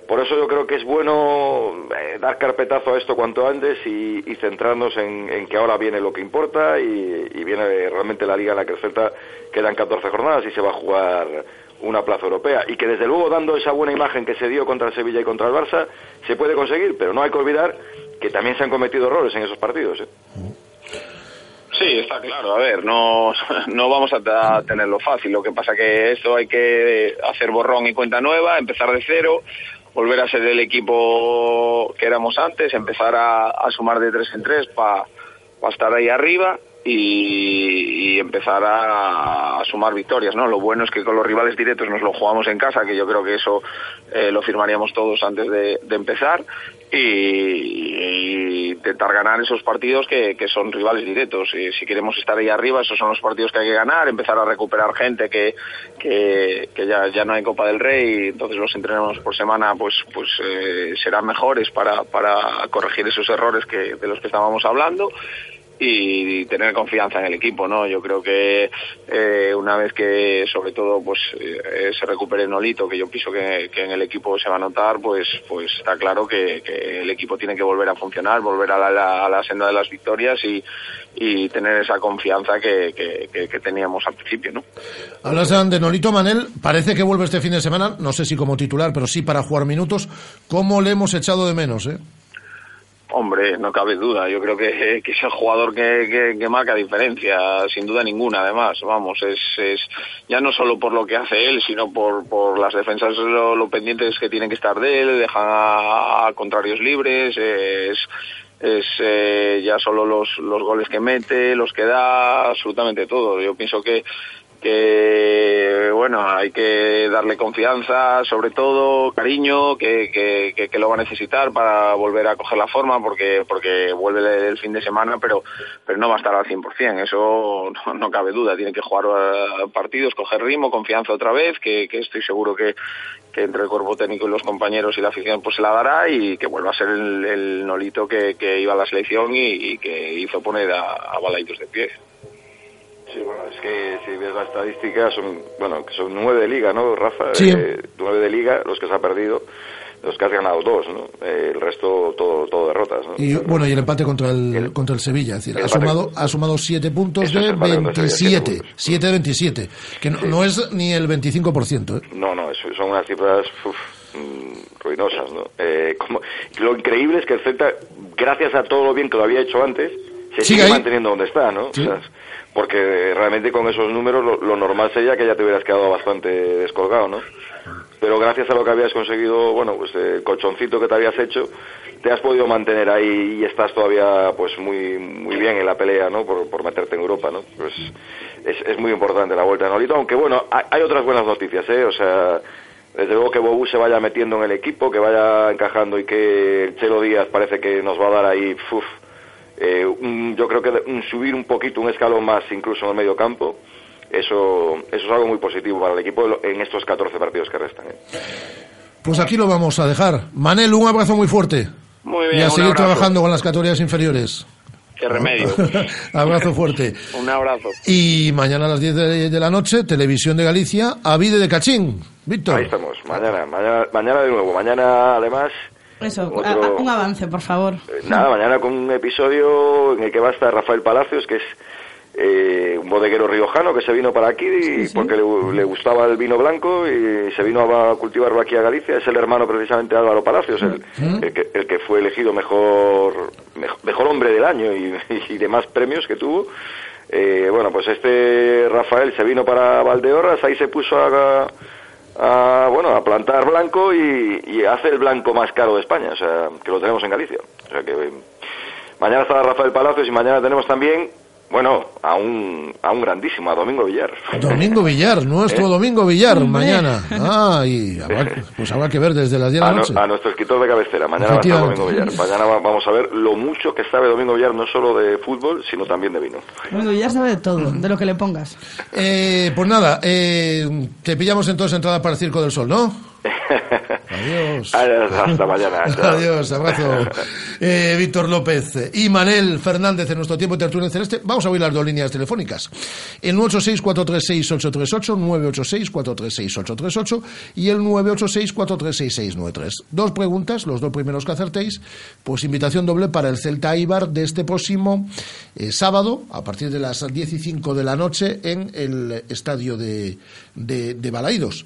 por eso yo creo que es bueno eh, dar carpetazo a esto cuanto antes y, y centrarnos en, en que ahora viene lo que importa y, y viene realmente la liga en la que el Celta quedan 14 jornadas y se va a jugar una plaza europea y que desde luego dando esa buena imagen que se dio contra el Sevilla y contra el Barça se puede conseguir, pero no hay que olvidar que también se han cometido errores en esos partidos. ¿eh? Sí, está claro. A ver, no, no vamos a, tenerlo fácil. Lo que pasa que esto hay que hacer borrón y cuenta nueva, empezar de cero, volver a ser el equipo que éramos antes, empezar a, a sumar de tres en tres para estar ahí arriba y, y empezar a, sumar victorias, ¿no? Lo bueno es que con los rivales directos nos lo jugamos en casa, que yo creo que eso eh, lo firmaríamos todos antes de, empezar y, y intentar ganar esos partidos que, que son rivales directos. Y si queremos estar ahí arriba, esos son los partidos que hay que ganar, empezar a recuperar gente que, que, que ya, ya no hay Copa del Rey, entonces los entrenamos por semana pues, pues eh, serán mejores para, para corregir esos errores que, de los que estábamos hablando y tener confianza en el equipo, ¿no? Yo creo que eh, una vez que, sobre todo, pues eh, se recupere Nolito, que yo pienso que, en el equipo se va a notar, pues, pues está claro que, el equipo tiene que volver a funcionar, volver a la, a la senda de las victorias y, y tener esa confianza que- que- que teníamos al principio, ¿no? Hablas de Nolito Manel, parece que vuelve este fin de semana, no sé si como titular, pero sí para jugar minutos. ¿Cómo le hemos echado de menos, eh? Hombre, no cabe duda. Yo creo que, es el jugador que, marca diferencia, sin duda ninguna. Además, vamos, es, es ya no solo por lo que hace él, sino por, por las defensas, lo, pendientes que tienen que estar de él, dejan a, contrarios libres, es, es eh, ya solo los, los goles que mete, los que da, absolutamente todo. Yo pienso que que bueno hay que darle confianza sobre todo cariño que, que, que, lo va a necesitar para volver a coger la forma porque porque vuelve el fin de semana pero pero no va a estar al 100% eso no, cabe duda. Tiene que jugar eh, partidos coger ritmo confianza otra vez que, que estoy seguro que, que entre el cuerpo técnico y los compañeros y la afición pues se la dará y que vuelva a ser el, nolito que, que iba a la selección y, que hizo poner a, a Balaidos de pie Sí, bueno, es que si ves la estadística, son, bueno, son nueve de liga, ¿no, Rafa? Sí. Eh, nueve de liga, los que se ha perdido, los que has ganado dos, ¿no? Eh, el resto, todo, todo derrotas, ¿no? Y bueno, y el empate contra el, contra el Sevilla, es decir, ha sumado, ha sumado 7 puntos es de Sevilla, 27, 7 de 27, que no, no es ni el 25%. ¿eh? No, no, son unas cifras uf, mm, ruinosas, ¿no? Eh, como- lo increíble es que el Celta, gracias a todo lo bien que lo había hecho antes, se Sigue manteniendo donde está, ¿no? O sea, porque realmente con esos números lo, lo normal sería que ya te hubieras quedado bastante descolgado, ¿no? Pero gracias a lo que habías conseguido, bueno, pues el colchoncito que te habías hecho, te has podido mantener ahí y estás todavía pues muy muy bien en la pelea, ¿no? Por, por meterte en Europa, ¿no? Pues es, es muy importante la vuelta de Nolito, aunque bueno, hay, hay otras buenas noticias, ¿eh? O sea, desde luego que Bobu se vaya metiendo en el equipo, que vaya encajando y que el Chelo Díaz parece que nos va a dar ahí, uf, eh, un- yo creo que un subir un poquito, un escalón más incluso en el medio campo, eso, eso es algo muy positivo para el equipo en estos 14 partidos que restan. ¿eh? Pues aquí lo vamos a dejar. Manel, un abrazo muy fuerte. Muy Y bien, a un seguir abrazo. trabajando con las categorías inferiores. qué remedio abrazo fuerte. un abrazo Y mañana a las 10 de, de la noche, Televisión de Galicia, Avide de Cachín. Víctor. Ahí estamos, mañana, mañana, mañana de nuevo, mañana además, Eso, Otro- un avance, por favor. eh, nada, mañana con un episodio en el que va a estar Rafael Palacios, que es eh, un bodeguero riojano que se vino para aquí porque le, le gustaba el vino blanco y se vino a cultivarlo aquí a Galicia. Es el hermano precisamente de Álvaro Palacios, el, el que, el que fue elegido mejor, mejor, mejor hombre del año y, y demás premios que tuvo. Eh, bueno, pues este Rafael se vino para Valdeorras, ahí se puso a, a, bueno, a plantar blanco y, y hace el blanco más caro de España, o sea, que lo tenemos en Galicia. O sea que eh, mañana estará Rafael Palacios y mañana tenemos también, bueno, a un, a un grandísimo, a Domingo Villar. Domingo Villar, nuestro ¿Eh? Domingo Villar, mañana. Ah, y habrá- pues habrá que ver desde las 10 de A, la no- noche. a nuestro escritor de cabecera. Mañana va a estar. Domingo Villar. Mañana va- vamos a ver lo mucho que sabe Domingo Villar, no solo de fútbol, sino también de vino. Bueno, ya sabe de todo, de lo que le pongas. Eh, pues nada, eh, te pillamos entonces entrada para el Circo del Sol, ¿no? Adiós. Hasta mañana. chao. Adiós, abrazo. Eh, Víctor López y Manel Fernández en nuestro tiempo de tertulia celeste. Vamos a oír las dos líneas telefónicas. El 986-436-838, 986-436-838 y el 986-436-693. Dos preguntas, los dos primeros que acertéis, pues invitación doble para el Celta Ibar de este próximo eh, sábado, a partir de las 10 y 5 de la noche, en el estadio de, de, de Balaidos.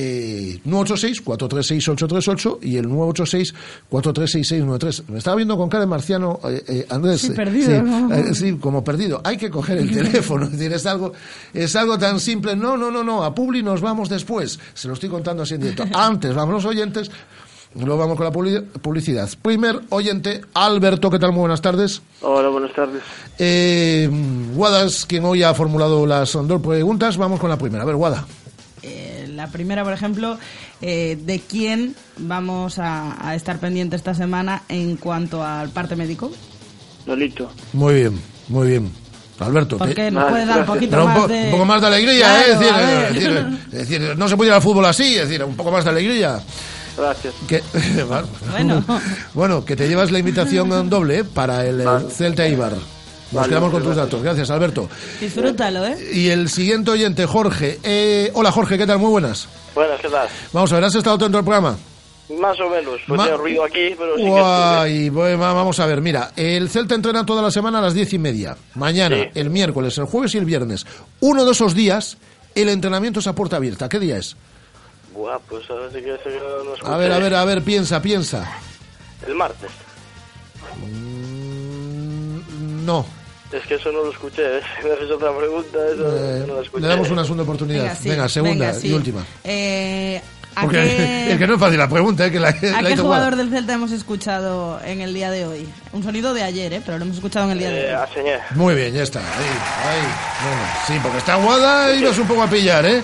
Eh, 986-436-838 y el 986-436-693. Me estaba viendo con cara de marciano, eh, eh, Andrés. Sí, perdido, sí, ¿no? eh, sí, como perdido. Hay que coger el teléfono. Es decir, es algo, es algo tan simple. No, no, no, no. A Publi nos vamos después. Se lo estoy contando así en directo. Antes vamos los oyentes. Luego vamos con la publi- publicidad. Primer oyente, Alberto, ¿qué tal? Muy buenas tardes. Hola, buenas tardes. Eh, Guadas, quien hoy ha formulado las dos preguntas, vamos con la primera. A ver, Guada. Eh, La primera, por ejemplo, eh, ¿de quién vamos a, a estar pendiente esta semana en cuanto al parte médico? Lolito. Muy bien, muy bien. Alberto, ¿Por te- qué? ¿Nos puede dar un poquito Pero un, más po- de...? un poco más de alegría, Claro, ¿eh? Es decir, es decir, es decir, no se puede ir al fútbol así, es decir, un poco más de alegría. Gracias. Que, bueno, Bueno. que te llevas la invitación doble ¿eh? para el, eh, Celta Ibar. Nos Vale, quedamos con tus datos. Gracias, Alberto. Disfrútalo, ¿eh? Y el siguiente oyente, Jorge. Eh, hola, Jorge, ¿qué tal? Muy buenas. Buenas, ¿qué tal? Vamos a ver, ¿has estado dentro del programa? Más o menos. Pues Ma- hay ruido aquí, pero sí que Guay, bueno, va- vamos a ver, mira, el Celta entrena toda la semana a las diez y media. Mañana, Sí. el miércoles, el jueves y el viernes. Uno de esos días, el entrenamiento es a puerta abierta. ¿Qué día es? Buah, pues a ver si quieres que lo escuche. A ver, a ver, a ver, piensa, piensa. El martes. No. Es que eso no lo escuché. ¿eh? Si me haces otra pregunta, eso Eh, no lo escuché. le damos una segunda oportunidad. Venga, sí, segunda venga, sí. y última. Eh, ¿a, Porque qué, es que no es fácil la pregunta, eh, que la, a la qué jugador del Celta hemos escuchado en el día de hoy? Un sonido de ayer, ¿eh? Pero lo hemos escuchado en el día de Eh, hoy. a. Muy bien, ya está. Ahí, ahí. Sí, porque está aguada y vas un poco a pillar, ¿eh?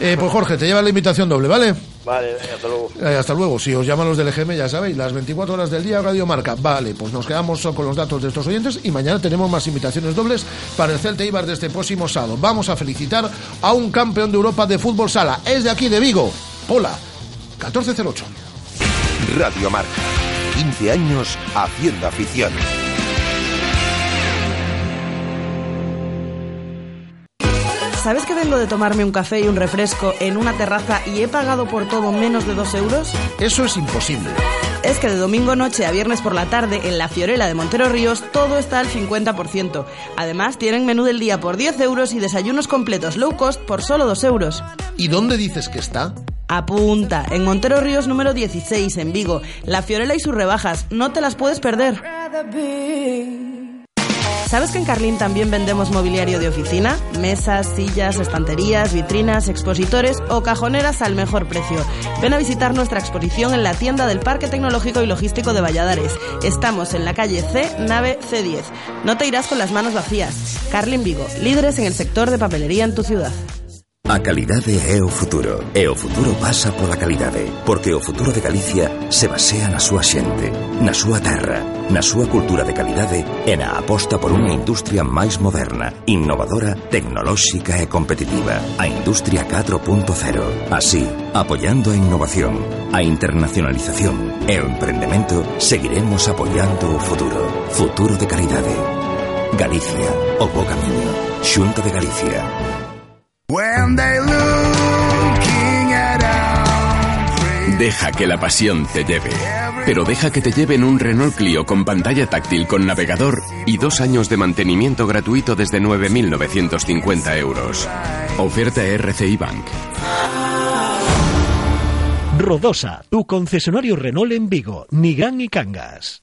Eh, Pues Jorge, te lleva la invitación doble, ¿vale? Vale, hasta luego. Eh, hasta luego. Si os llaman los del EGM, ya sabéis, las 24 horas del día, Radio Marca. Vale, pues nos quedamos con los datos de estos oyentes y mañana tenemos más invitaciones dobles para el Celta Ibar de este próximo sábado. Vamos a felicitar a un campeón de Europa de fútbol sala. Es de aquí, de Vigo. Hola, 1408. Radio Marca. 15 años haciendo afición. ¿Sabes que vengo de tomarme un café y un refresco en una terraza y he pagado por todo menos de dos euros? Eso es imposible. Es que de domingo noche a viernes por la tarde en la Fiorella de Montero Ríos todo está al 50%. Además tienen menú del día por 10 euros y desayunos completos low cost por solo 2 euros. ¿Y dónde dices que está? Apunta, en Montero Ríos número 16 en Vigo. La Fiorella y sus rebajas, no te las puedes perder. ¿Sabes que en Carlín también vendemos mobiliario de oficina? Mesas, sillas, estanterías, vitrinas, expositores o cajoneras al mejor precio. Ven a visitar nuestra exposición en la tienda del Parque Tecnológico y Logístico de Valladares. Estamos en la calle C, nave C10. No te irás con las manos vacías. Carlin Vigo, líderes en el sector de papelería en tu ciudad. A calidade é o futuro E o futuro pasa pola calidade Porque o futuro de Galicia se basea na súa xente Na súa terra Na súa cultura de calidade E na aposta por unha industria máis moderna Innovadora, tecnolóxica e competitiva A industria 4.0 Así, apoiando a innovación A internacionalización e o emprendemento Seguiremos apoiando o futuro Futuro de calidade. Galicia, o bo camiño. Xunta de Galicia. Deja que la pasión te lleve. Pero deja que te lleve en un Renault Clio con pantalla táctil con navegador y dos años de mantenimiento gratuito desde 9.950 euros. Oferta RCI Bank. Rodosa, tu concesionario Renault en Vigo, Nigán y Cangas.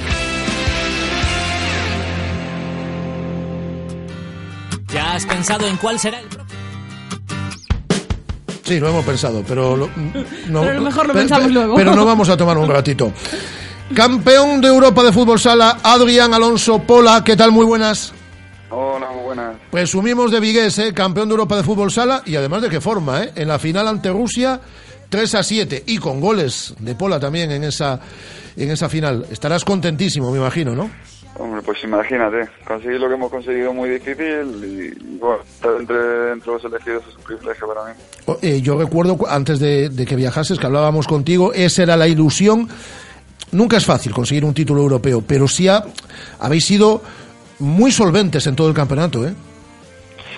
Has pensado en cuál será el próximo? Sí, lo hemos pensado, pero... Lo, no, Pero a lo mejor lo pe- pensamos pe- luego. Pero no vamos a tomar un ratito. Campeón de Europa de fútbol sala, Adrián Alonso Pola. ¿Qué tal? Muy buenas. Hola, muy buenas. Presumimos de Vigués, ¿eh? campeón de Europa de fútbol sala y además de qué forma, ¿eh? en la final ante Rusia 3 a 7 y con goles de Pola también en esa en esa final. Estarás contentísimo, me imagino, ¿no? Hombre, pues imagínate, conseguir lo que hemos conseguido muy difícil y, y, bueno, estar entre, entre los elegidos es un privilegio para mí. O- eh, yo recuerdo cu- antes de, de que viajases que hablábamos contigo, esa era la ilusión. Nunca es fácil conseguir un título europeo, pero sí ha- habéis sido muy solventes en todo el campeonato, ¿eh?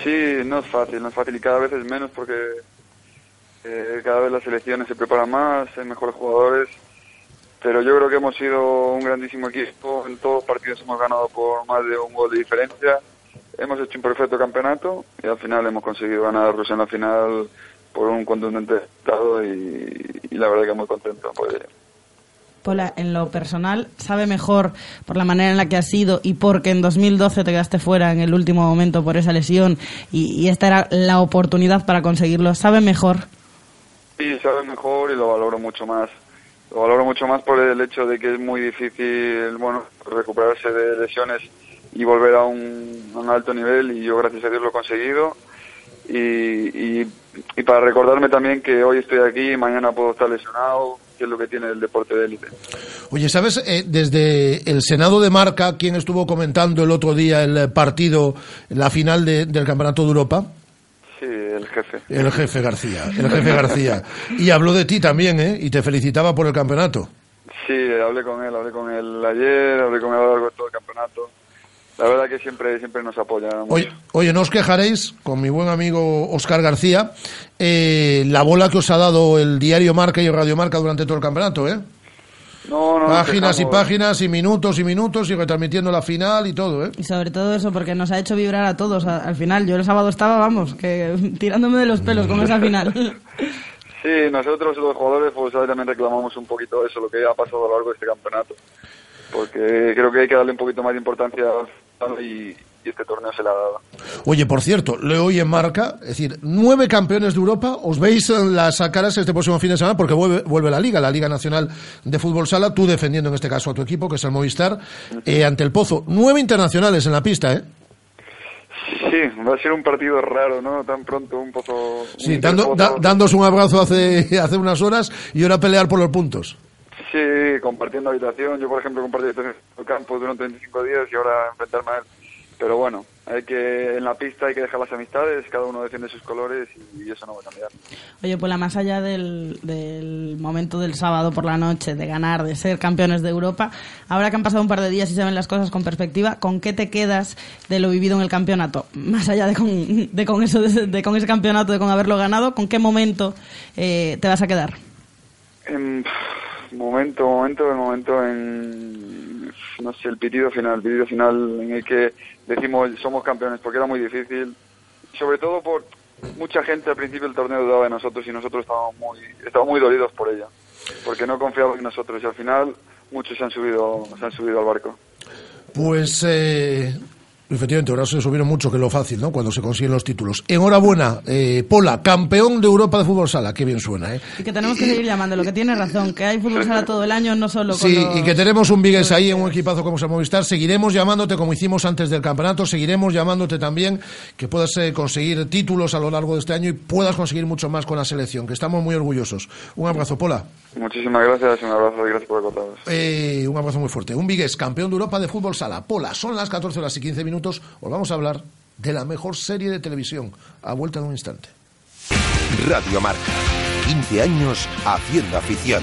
Sí, no es fácil, no es fácil y cada vez es menos porque eh, cada vez las selecciones se preparan más, hay mejores jugadores, pero yo creo que hemos sido un grandísimo equipo, en todos los partidos hemos ganado por más de un gol de diferencia, hemos hecho un perfecto campeonato y al final hemos conseguido ganar Rusia en la final por un contundente estado y, y la verdad que muy contento por ello. Pola, en lo personal, sabe mejor por la manera en la que ha sido y porque en 2012 te quedaste fuera en el último momento por esa lesión y, y esta era la oportunidad para conseguirlo. ¿Sabe mejor? Sí, sabe mejor y lo valoro mucho más. Lo valoro mucho más por el hecho de que es muy difícil, bueno, recuperarse de lesiones y volver a un, alto nivel y yo gracias a Dios lo he conseguido. Y, y, para recordarme también que hoy estoy aquí y mañana puedo estar lesionado, que es lo que tiene el deporte de élite. Oye, ¿sabes eh, desde el Senado de Marca quién estuvo comentando el otro día el partido, la final de- del Campeonato de Europa? Sí, el jefe. El jefe García, el jefe García. Y habló de ti también, ¿eh? Y te felicitaba por el campeonato. Sí, hablé con él, hablé con él ayer, hablé con él a lo largo de todo el campeonato. La verdad que siempre siempre nos apoya. Oye, oye, no os quejaréis, con mi buen amigo Oscar García, eh, la bola que os ha dado el diario Marca y el Radio Marca durante todo el campeonato, ¿eh? No, no, Páginas y quejamos. páginas y minutos y minutos y retransmitiendo la final y todo, ¿eh? Y sobre todo eso, porque nos ha hecho vibrar a todos. Al final, yo el sábado estaba, vamos, que tirándome de los pelos con esa final. Sí, nosotros los jugadores pues también reclamamos un poquito eso, lo que ha pasado a lo largo de este campeonato. Porque creo que hay que darle un poquito más de importancia al y, y este torneo se le ha dado. Oye, por cierto, leo hoy en Marca, es decir, nueve campeones de Europa, os veis en las caras este próximo fin de semana porque vuelve, vuelve la Liga, la Liga Nacional de Fútbol Sala, tú defendiendo en este caso a tu equipo, que es el Movistar, eh, ante el Pozo. Nueve internacionales en la pista, ¿eh? Sí, va a ser un partido raro, ¿no? Tan pronto un pozo... Sí, un dando, pozo- da- dándos un abrazo hace, hace unas horas y ahora pelear por los puntos. Sí, compartiendo habitación. Yo, por ejemplo, compartí el campo durante 25 días y ahora enfrentarme a él. Pero bueno, hay que en la pista hay que dejar las amistades, cada uno defiende sus colores y eso no va a cambiar. Oye, pues la más allá del, del momento del sábado por la noche, de ganar, de ser campeones de Europa, ahora que han pasado un par de días y se ven las cosas con perspectiva, ¿con qué te quedas de lo vivido en el campeonato? Más allá de con, de con eso, de, de con ese campeonato, de con haberlo ganado, ¿con qué momento eh, te vas a quedar? En momento, momento, el momento en, no sé, el pitido final, el pitido final en el que decimos somos campeones, porque era muy difícil, sobre todo por mucha gente al principio del torneo dudaba de nosotros y nosotros estábamos muy, estábamos muy dolidos por ella, porque no confiaban en nosotros y al final muchos se han subido, se han subido al barco. Pues, eh, efectivamente, ahora se subieron mucho, que es lo fácil, ¿no? Cuando se consiguen los títulos. Enhorabuena, eh, Pola, campeón de Europa de fútbol sala. Qué bien suena, ¿eh? Y que tenemos que seguir llamando, lo que tiene razón, que hay fútbol sala todo el año, no solo con Sí, los- y que tenemos un Vigues ahí en un equipazo como es el Movistar. Seguiremos llamándote como hicimos antes del campeonato. Seguiremos llamándote también que puedas eh, conseguir títulos a lo largo de este año y puedas conseguir mucho más con la selección, que estamos muy orgullosos. Un abrazo, Pola. Muchísimas gracias, un abrazo y gracias por acordaros. Eh, un abrazo muy fuerte. Un Vigues, campeón de Europa de fútbol sala. Pola, son las 14 horas y 15 minutos. Os vamos a hablar de la mejor serie de televisión. A vuelta de un instante. Radio Marca. 15 años haciendo afición.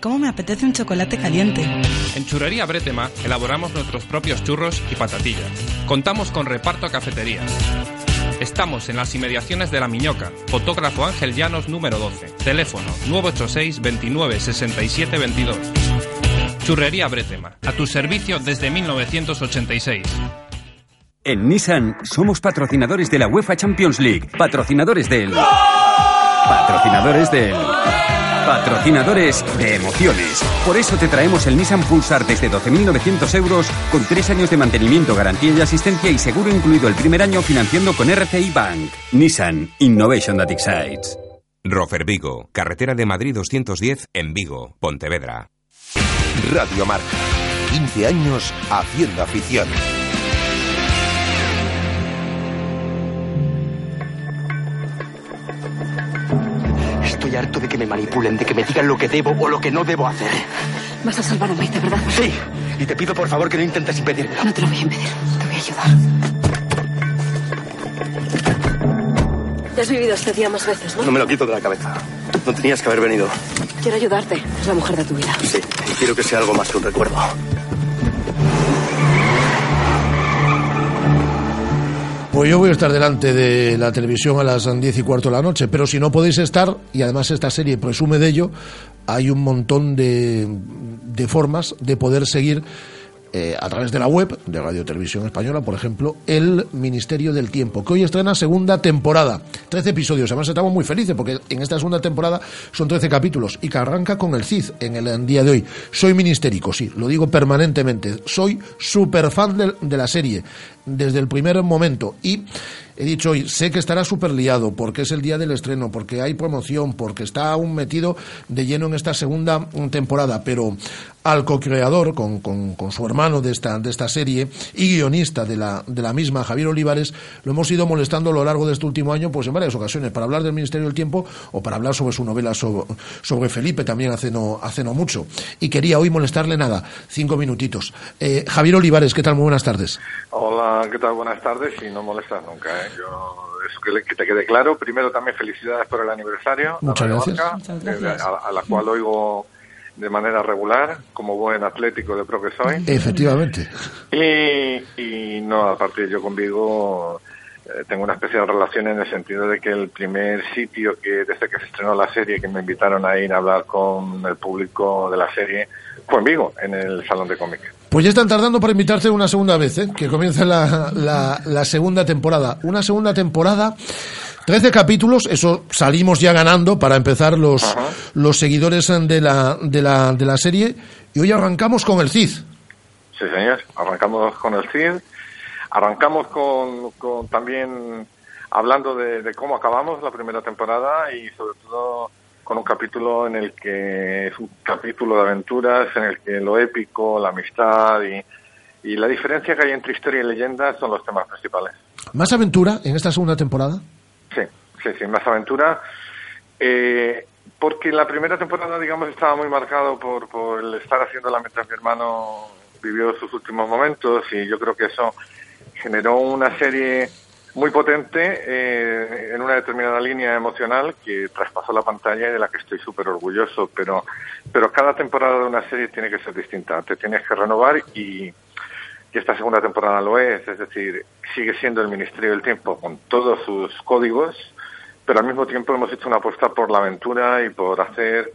¿Cómo me apetece un chocolate caliente? En Churrería Bretema elaboramos nuestros propios churros y patatillas. Contamos con reparto a cafeterías. Estamos en las inmediaciones de La Miñoca, fotógrafo Ángel Llanos número 12, teléfono 986 29 67 22. Churrería Bretema, a tu servicio desde 1986. En Nissan somos patrocinadores de la UEFA Champions League, patrocinadores del... Patrocinadores del... Patrocinadores de emociones. Por eso te traemos el Nissan Pulsar desde 12.900 euros con tres años de mantenimiento, garantía y asistencia y seguro incluido el primer año financiando con RCI Bank. Nissan Innovation that excites. Rofer Vigo, carretera de Madrid 210 en Vigo, Pontevedra. Radio Marca. 15 años haciendo afición. Estoy harto de que me manipulen, de que me digan lo que debo o lo que no debo hacer. Vas a salvar a Maite, ¿verdad? Sí, y te pido por favor que no intentes impedirlo. No te lo voy a impedir. Te voy a ayudar. Ya has vivido este día más veces, ¿no? No me lo quito de la cabeza. No tenías que haber venido. Quiero ayudarte. Es la mujer de tu vida. Sí, y quiero que sea algo más que un recuerdo. Pues yo voy a estar delante de la televisión a las 10 y cuarto de la noche, pero si no podéis estar, y además esta serie presume de ello, hay un montón de, de formas de poder seguir eh, a través de la web de Radio Televisión Española, por ejemplo, El Ministerio del Tiempo, que hoy estrena segunda temporada. Trece episodios. Además, estamos muy felices porque en esta segunda temporada son trece capítulos y que arranca con el CID en el día de hoy. Soy ministérico, sí, lo digo permanentemente. Soy súper fan de, de la serie desde el primer momento y he dicho hoy, sé que estará súper liado porque es el día del estreno, porque hay promoción, porque está aún metido de lleno en esta segunda temporada, pero al co-creador, con, con, su hermano de esta, de esta serie y guionista de la, de la misma, Javier Olivares, lo hemos ido molestando a lo largo de este último año, pues en varias ocasiones, para hablar del Ministerio del Tiempo o para hablar sobre su novela sobre, sobre Felipe, también hace no, hace no mucho. Y quería hoy molestarle nada, cinco minutitos. Eh, Javier Olivares, ¿qué tal? Muy buenas tardes. Hola, ¿qué tal? Buenas tardes y no molestas nunca, ¿eh? Yo, eso que, que, te quede claro. Primero también felicidades por el aniversario. Muchas gracias. Marca, Muchas gracias. A, a, la cual oigo de manera regular, como buen atlético de pro que soy. Efectivamente. Y, y no, aparte yo con Vigo eh, tengo una especial relación en el sentido de que el primer sitio que desde que se estrenó la serie que me invitaron a ir a hablar con el público de la serie fue en Vigo, en el Salón de Cómic. Pues ya están tardando para invitarte una segunda vez, ¿eh? que comienza la, la, la segunda temporada. Una segunda temporada 13 capítulos, eso salimos ya ganando para empezar los, los seguidores de la, de, la, de la serie. Y hoy arrancamos con el CID. Sí, señor, arrancamos con el CID. Arrancamos con, con también hablando de, de, cómo acabamos la primera temporada y sobre todo con un capítulo en el que es un capítulo de aventuras, en el que lo épico, la amistad y, y la diferencia que hay entre historia y leyenda son los temas principales. ¿Más aventura en esta segunda temporada? Sí, sí, sí, más aventura. Eh, porque la primera temporada, digamos, estaba muy marcado por, por el estar haciendo la mientras mi hermano vivió sus últimos momentos y yo creo que eso generó una serie muy potente eh, en una determinada línea emocional que traspasó la pantalla y de la que estoy súper orgulloso, pero, pero cada temporada de una serie tiene que ser distinta, te tienes que renovar y, y esta segunda temporada lo es, es decir, sigue siendo el Ministerio del Tiempo con todos sus códigos, pero al mismo tiempo hemos hecho una apuesta por la aventura y por hacer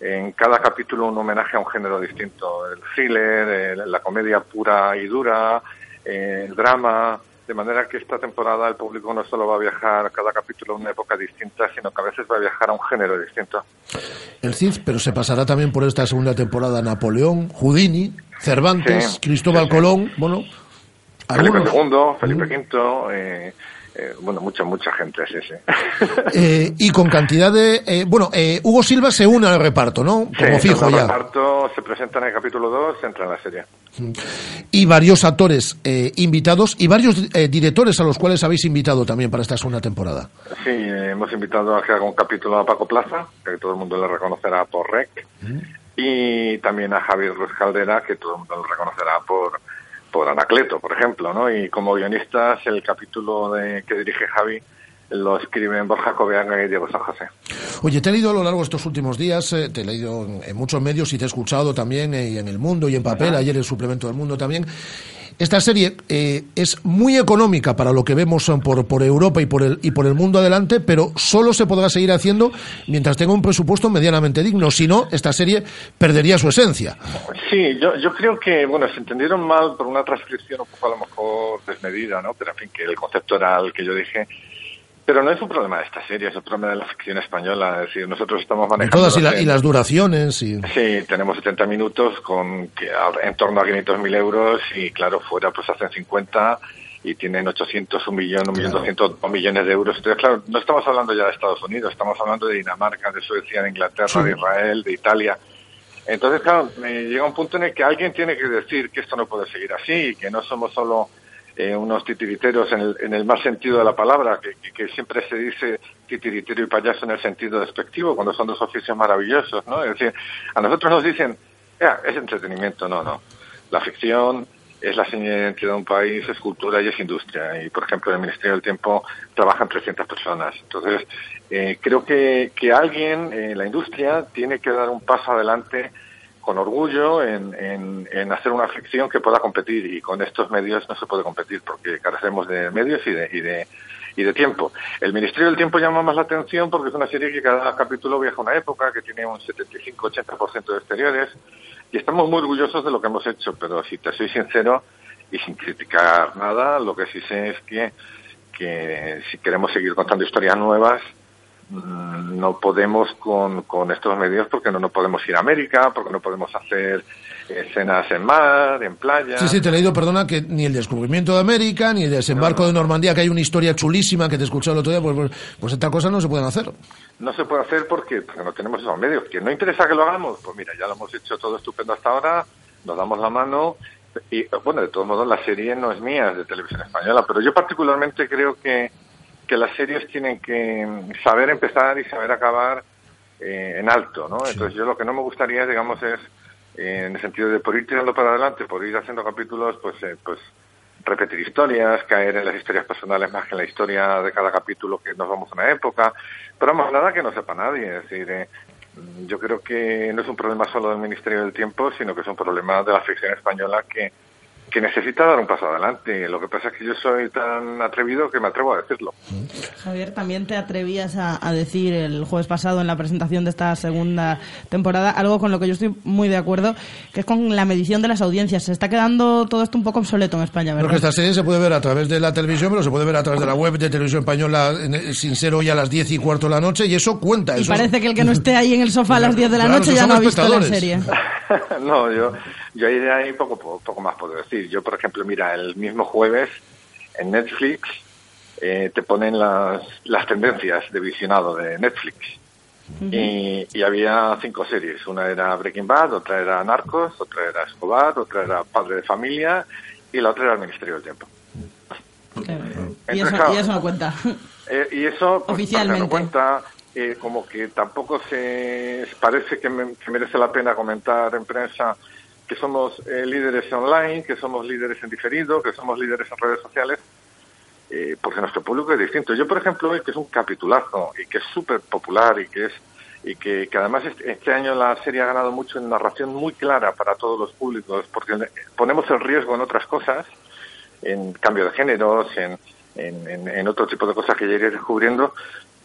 en cada capítulo un homenaje a un género distinto, el thriller, el, la comedia pura y dura, el drama, de manera que esta temporada el público no solo va a viajar cada capítulo a una época distinta, sino que a veces va a viajar a un género distinto. El Cid, pero se pasará también por esta segunda temporada Napoleón, Houdini, Cervantes, sí, Cristóbal sí, sí. Colón, bueno... Felipe II, Felipe V, eh, eh, bueno, mucha, mucha gente, sí, sí. Eh, y con cantidad de... Eh, bueno, Hugo Silva se une al reparto, ¿no? Como fijo el ya. reparto se presenta en el capítulo 2, entra en la serie. Y varios actores invitados y varios directores a los cuales habéis invitado también para esta segunda temporada. Sí, hemos invitado a que haga un capítulo a Paco Plaza, que todo el mundo le reconocerá por REC, mm. y también a Javier Ruiz Caldera, que todo el mundo le reconocerá por por Anacleto, por ejemplo, ¿no? Y como guionistas, el capítulo de, que dirige Javi lo escriben Borja Coveanga y Diego San José. Oye, te he leído a lo largo de estos últimos días, eh, te he leído en, en, muchos medios y te he escuchado también eh, en El Mundo y en papel, Ajá. ayer el suplemento del Mundo también. Esta serie eh, es muy económica para lo que vemos por, por Europa y por, el, y por el mundo adelante, pero solo se podrá seguir haciendo mientras tenga un presupuesto medianamente digno. Si no, esta serie perdería su esencia. Sí, yo, yo creo que, bueno, se entendieron mal por una transcripción un poco a lo mejor desmedida, ¿no? Pero en fin, que el concepto era el que yo dije. Pero no es un problema de esta serie, es un problema de la ficción española. Es decir, nosotros estamos manejando. Todas y, la, y, las duraciones. Y... Sí, tenemos 70 minutos con que, en torno a 500.000 euros y, claro, fuera pues hacen 50 y tienen 800, un millón, un millón doscientos claro. millones de euros. Entonces, claro, no estamos hablando ya de Estados Unidos, estamos hablando de Dinamarca, de Suecia, de Inglaterra, sí. de Israel, de Italia. Entonces, claro, me llega un punto en el que alguien tiene que decir que esto no puede seguir así, que no somos solo eh, unos titiriteros en el, en el más sentido de la palabra, que, que, que, siempre se dice titiritero y payaso en el sentido despectivo, cuando son dos oficios maravillosos, ¿no? Es decir, a nosotros nos dicen, es entretenimiento, no, no. La ficción es la señal de identidad de un país, es cultura y es industria. Y, por ejemplo, en el Ministerio del Tiempo trabajan 300 personas. Entonces, eh, creo que, que alguien en la industria tiene que dar un paso adelante con orgullo en, en, hacer una ficción que pueda competir y con estos medios no se puede competir porque carecemos de medios y de, y de, y de tiempo. El Ministerio del Tiempo llama más la atención porque es una serie que cada capítulo viaja a una época, que tiene un 75-80% de exteriores y estamos muy orgullosos de lo que hemos hecho, pero si te soy sincero y sin criticar nada, lo que sí sé es que, que si queremos seguir contando historias nuevas, no podemos con, con estos medios porque no, no podemos ir a América, porque no podemos hacer escenas en mar, en playa. Sí, sí, te he leído, perdona, que ni el descubrimiento de América, ni el desembarco de Normandía, que hay una historia chulísima que te he escuchado el otro día, pues, pues, pues estas cosas no se pueden hacer. No se puede hacer porque, porque no tenemos esos medios. Que no interesa que lo hagamos, pues mira, ya lo hemos hecho todo estupendo hasta ahora, nos damos la mano y, bueno, de todos modos la serie no es mía, es de televisión española, pero yo particularmente creo que que las series tienen que saber empezar y saber acabar eh, en alto, ¿no? Entonces yo lo que no me gustaría, digamos, es eh, en el sentido de por ir tirando para adelante, por ir haciendo capítulos, pues, eh, pues repetir historias, caer en las historias personales más que en la historia de cada capítulo que nos vamos a una época, pero más nada que no sepa nadie, es decir, yo creo que no es un problema solo del Ministerio del Tiempo, sino que es un problema de la ficción española que que necesita dar un paso adelante. Lo que pasa es que yo soy tan atrevido que me atrevo a decirlo. Javier, también te atrevías a, decir el jueves pasado en la presentación de esta segunda temporada algo con lo que yo estoy muy de acuerdo, que es con la medición de las audiencias. Se está quedando todo esto un poco obsoleto en España, ¿verdad? Porque esta serie se puede ver a través de la televisión, pero se puede ver a través de la web de Televisión Española sin ser hoy a las 10 y cuarto de la noche y eso cuenta. Y parece que el que no esté ahí en el sofá a las 10 de la noche ya no ha visto la serie. no, yo, yo ahí poco, poco más puedo decir. Yo, por ejemplo, mira, el mismo jueves en Netflix eh, te ponen las, las tendencias de visionado de Netflix. y, y, había cinco series. Una era Breaking Bad, otra era Narcos, otra era Escobar, otra era Padre de Familia y la otra era el Ministerio del Tiempo. y, eso, y, eso, no cuenta. Eh, y eso pues, oficialmente no cuenta. Eh, como que tampoco se parece que, me, que merece la pena comentar en prensa que somos eh, líderes online, que somos líderes en diferido, que somos líderes en redes sociales, eh, porque nuestro público es distinto. Yo, por ejemplo, que es un capitulazo y que es súper popular y que es y que, además este, este, año la serie ha ganado mucho en narración muy clara para todos los públicos, porque ponemos el riesgo en otras cosas, en cambio de géneros, en, en, en otro tipo de cosas que ya iré descubriendo,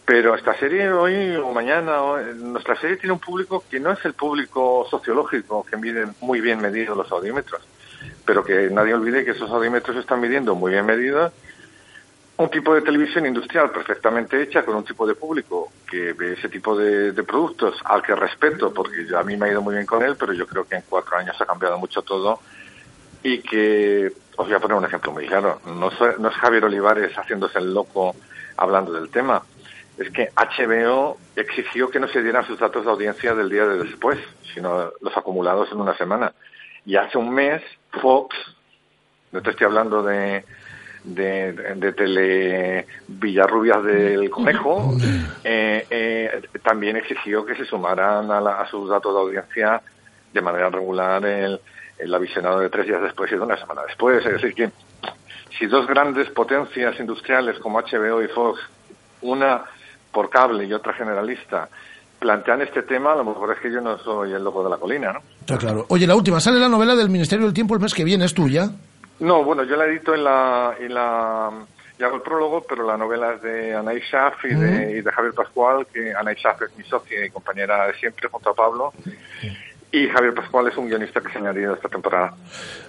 pero esta serie hoy o mañana, nuestra serie tiene un público que no es el público sociológico que mide muy bien medidos los audímetros, pero que nadie olvide que esos audímetros están midiendo muy bien medidos un tipo de televisión industrial perfectamente hecha con un tipo de público que ve ese tipo de, productos al que respeto porque a mí me ha ido muy bien con él, pero yo creo que en cuatro años ha cambiado mucho todo y que os voy a poner un ejemplo muy claro. No, no es Javier Olivares haciéndose el loco hablando del tema es que HBO exigió que no se dieran sus datos de audiencia del día de después, sino los acumulados en una semana. Y hace un mes Fox, no te estoy hablando de, de, de, Tele Villarrubias del Conejo, eh, eh, también exigió que se sumaran a, a, sus datos de audiencia de manera regular el, el avisionado de tres días después y de una semana después. Es decir, que si dos grandes potencias industriales como HBO y Fox, una por cable y otra generalista plantean este tema, a lo mejor es que yo no soy el loco de la colina, ¿no? Está claro. Oye, la última, ¿sale la novela del Ministerio del Tiempo el mes que viene? ¿Es tuya? No, bueno, yo la edito en la... En la hago el prólogo, pero la novela es de Anaí Schaff y, de, y de Javier Pascual, que Anaí Schaff es mi socia y compañera de siempre junto a Pablo. Y Javier Pascual es un guionista que se ha añadido esta temporada.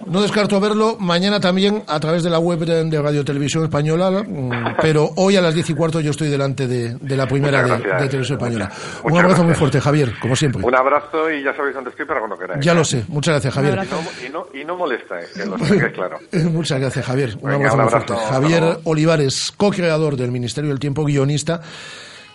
No descarto verlo mañana también a través de la web de, Radio Televisión Española, mm, pero hoy a las diez y cuarto yo estoy delante de, la primera de, Televisión Española. un abrazo muy fuerte, Javier, como siempre. Un abrazo y ya sabéis dónde estoy para cuando queráis. Ya lo sé. Muchas gracias, Javier. Y no, y no, molesta, eh, que lo claro. Muchas gracias, Javier. Un abrazo muy fuerte. Javier Olivares, co-creador del Ministerio del Tiempo, guionista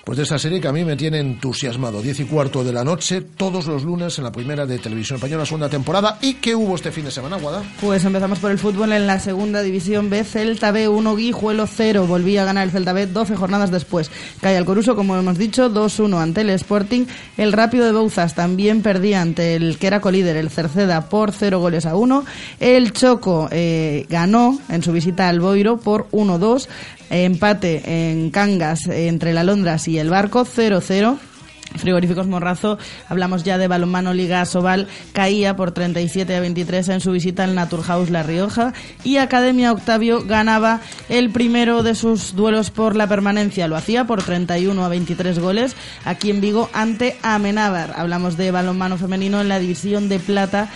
Pues de esa serie que a mí me tiene entusiasmado. Diez y cuarto de la noche, todos los lunes en la primera de Televisión Española, segunda temporada. ¿Y qué hubo este fin de semana, Guada? Pues empezamos por el fútbol en la segunda división B. Celta B 1, Guijuelo 0. Volvía a ganar el Celta B 12 jornadas después. Cae al Coruso, como hemos dicho, 2-1 ante el Sporting. El Rápido de Bouzas también perdía ante el que era colíder, el Cerceda, por 0 goles a 1. El Choco eh, ganó en su visita al Boiro por 1-2 empate en Cangas entre la Londras y el Barco 0-0. Frigoríficos Morrazo, hablamos ya de balonmano Liga Sobal, caía por 37 a 23 en su visita al Naturhaus La Rioja y Academia Octavio ganaba el primero de sus duelos por la permanencia, lo hacía por 31 a 23 goles aquí en Vigo ante Amenábar. Hablamos de balonmano femenino en la división de plata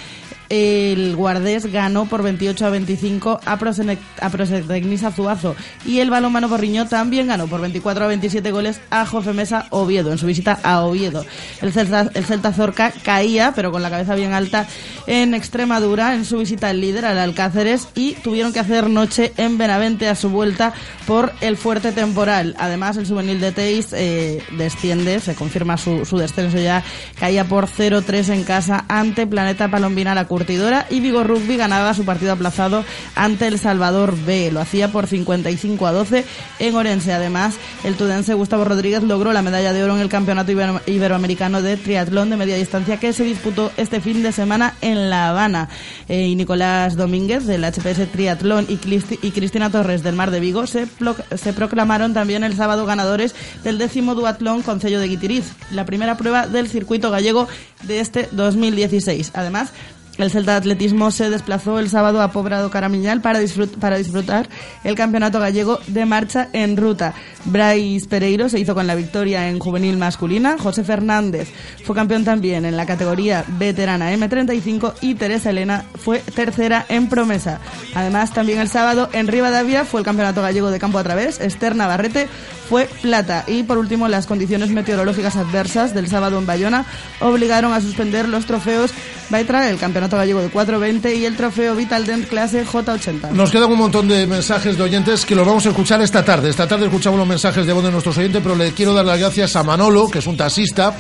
el Guardés ganó por 28 a 25 a, Prosectecnis Azuazo y el Balonmano Porriño también ganó por 24 a 27 goles a Mesa Oviedo en su visita a Oviedo. El Celta, el Celta Zorca caía, pero con la cabeza bien alta, en Extremadura en su visita al líder, al Alcáceres, y tuvieron que hacer noche en Benavente a su vuelta por el fuerte temporal. Además, el juvenil de Teis eh, desciende, se confirma su, su descenso ya, caía por 0-3 en casa ante Planeta Palombina la curtidora y Vigo Rugby ganaba su partido aplazado ante el Salvador B. Lo hacía por 55 a 12 en Orense. Además, el tudense Gustavo Rodríguez logró la medalla de oro en el Campeonato Iberoamericano de Triatlón de Media Distancia que se disputó este fin de semana en La Habana. Eh, y Nicolás Domínguez del HPS Triatlón y, y Cristina Torres del Mar de Vigo se, se proclamaron también el sábado ganadores del décimo duatlón con sello de Guitiriz, la primera prueba del circuito gallego de este 2016. Además, el Celta de Atletismo se desplazó el sábado a Pobrado Caramiñal para, para disfrutar el campeonato gallego de marcha en ruta. Bryce Pereiro se hizo con la victoria en juvenil masculina. José Fernández fue campeón también en la categoría veterana M35 y Teresa Elena fue tercera en promesa. Además, también el sábado en Rivadavia fue el campeonato gallego de campo a través. Esther Navarrete fue plata. Y por último, las condiciones meteorológicas adversas del sábado en Bayona obligaron a suspender los trofeos Baitra, el campeonato gallego de 420 y el trofeo Vital Dent clase J80. Nos quedan un montón de mensajes de oyentes que los vamos a escuchar esta tarde. Esta tarde escuchamos los mensajes de voz de nuestros oyentes, pero le quiero dar las gracias a Manolo, que es un taxista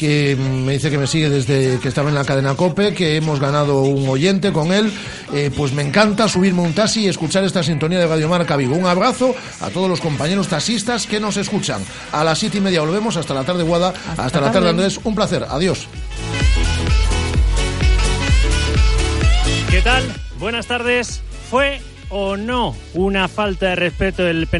que me dice que me sigue desde que estaba en la cadena COPE, que hemos ganado un oyente con él. Eh, pues me encanta subirme un taxi y escuchar esta sintonía de Radio Marca Vigo. Un abrazo a todos los compañeros taxistas que nos escuchan. A las siete y media volvemos, hasta la tarde Guada, hasta, la tarde Andrés. Un placer, adiós. ¿Qué tal? Buenas tardes. ¿Fue o no una falta de respeto el penal?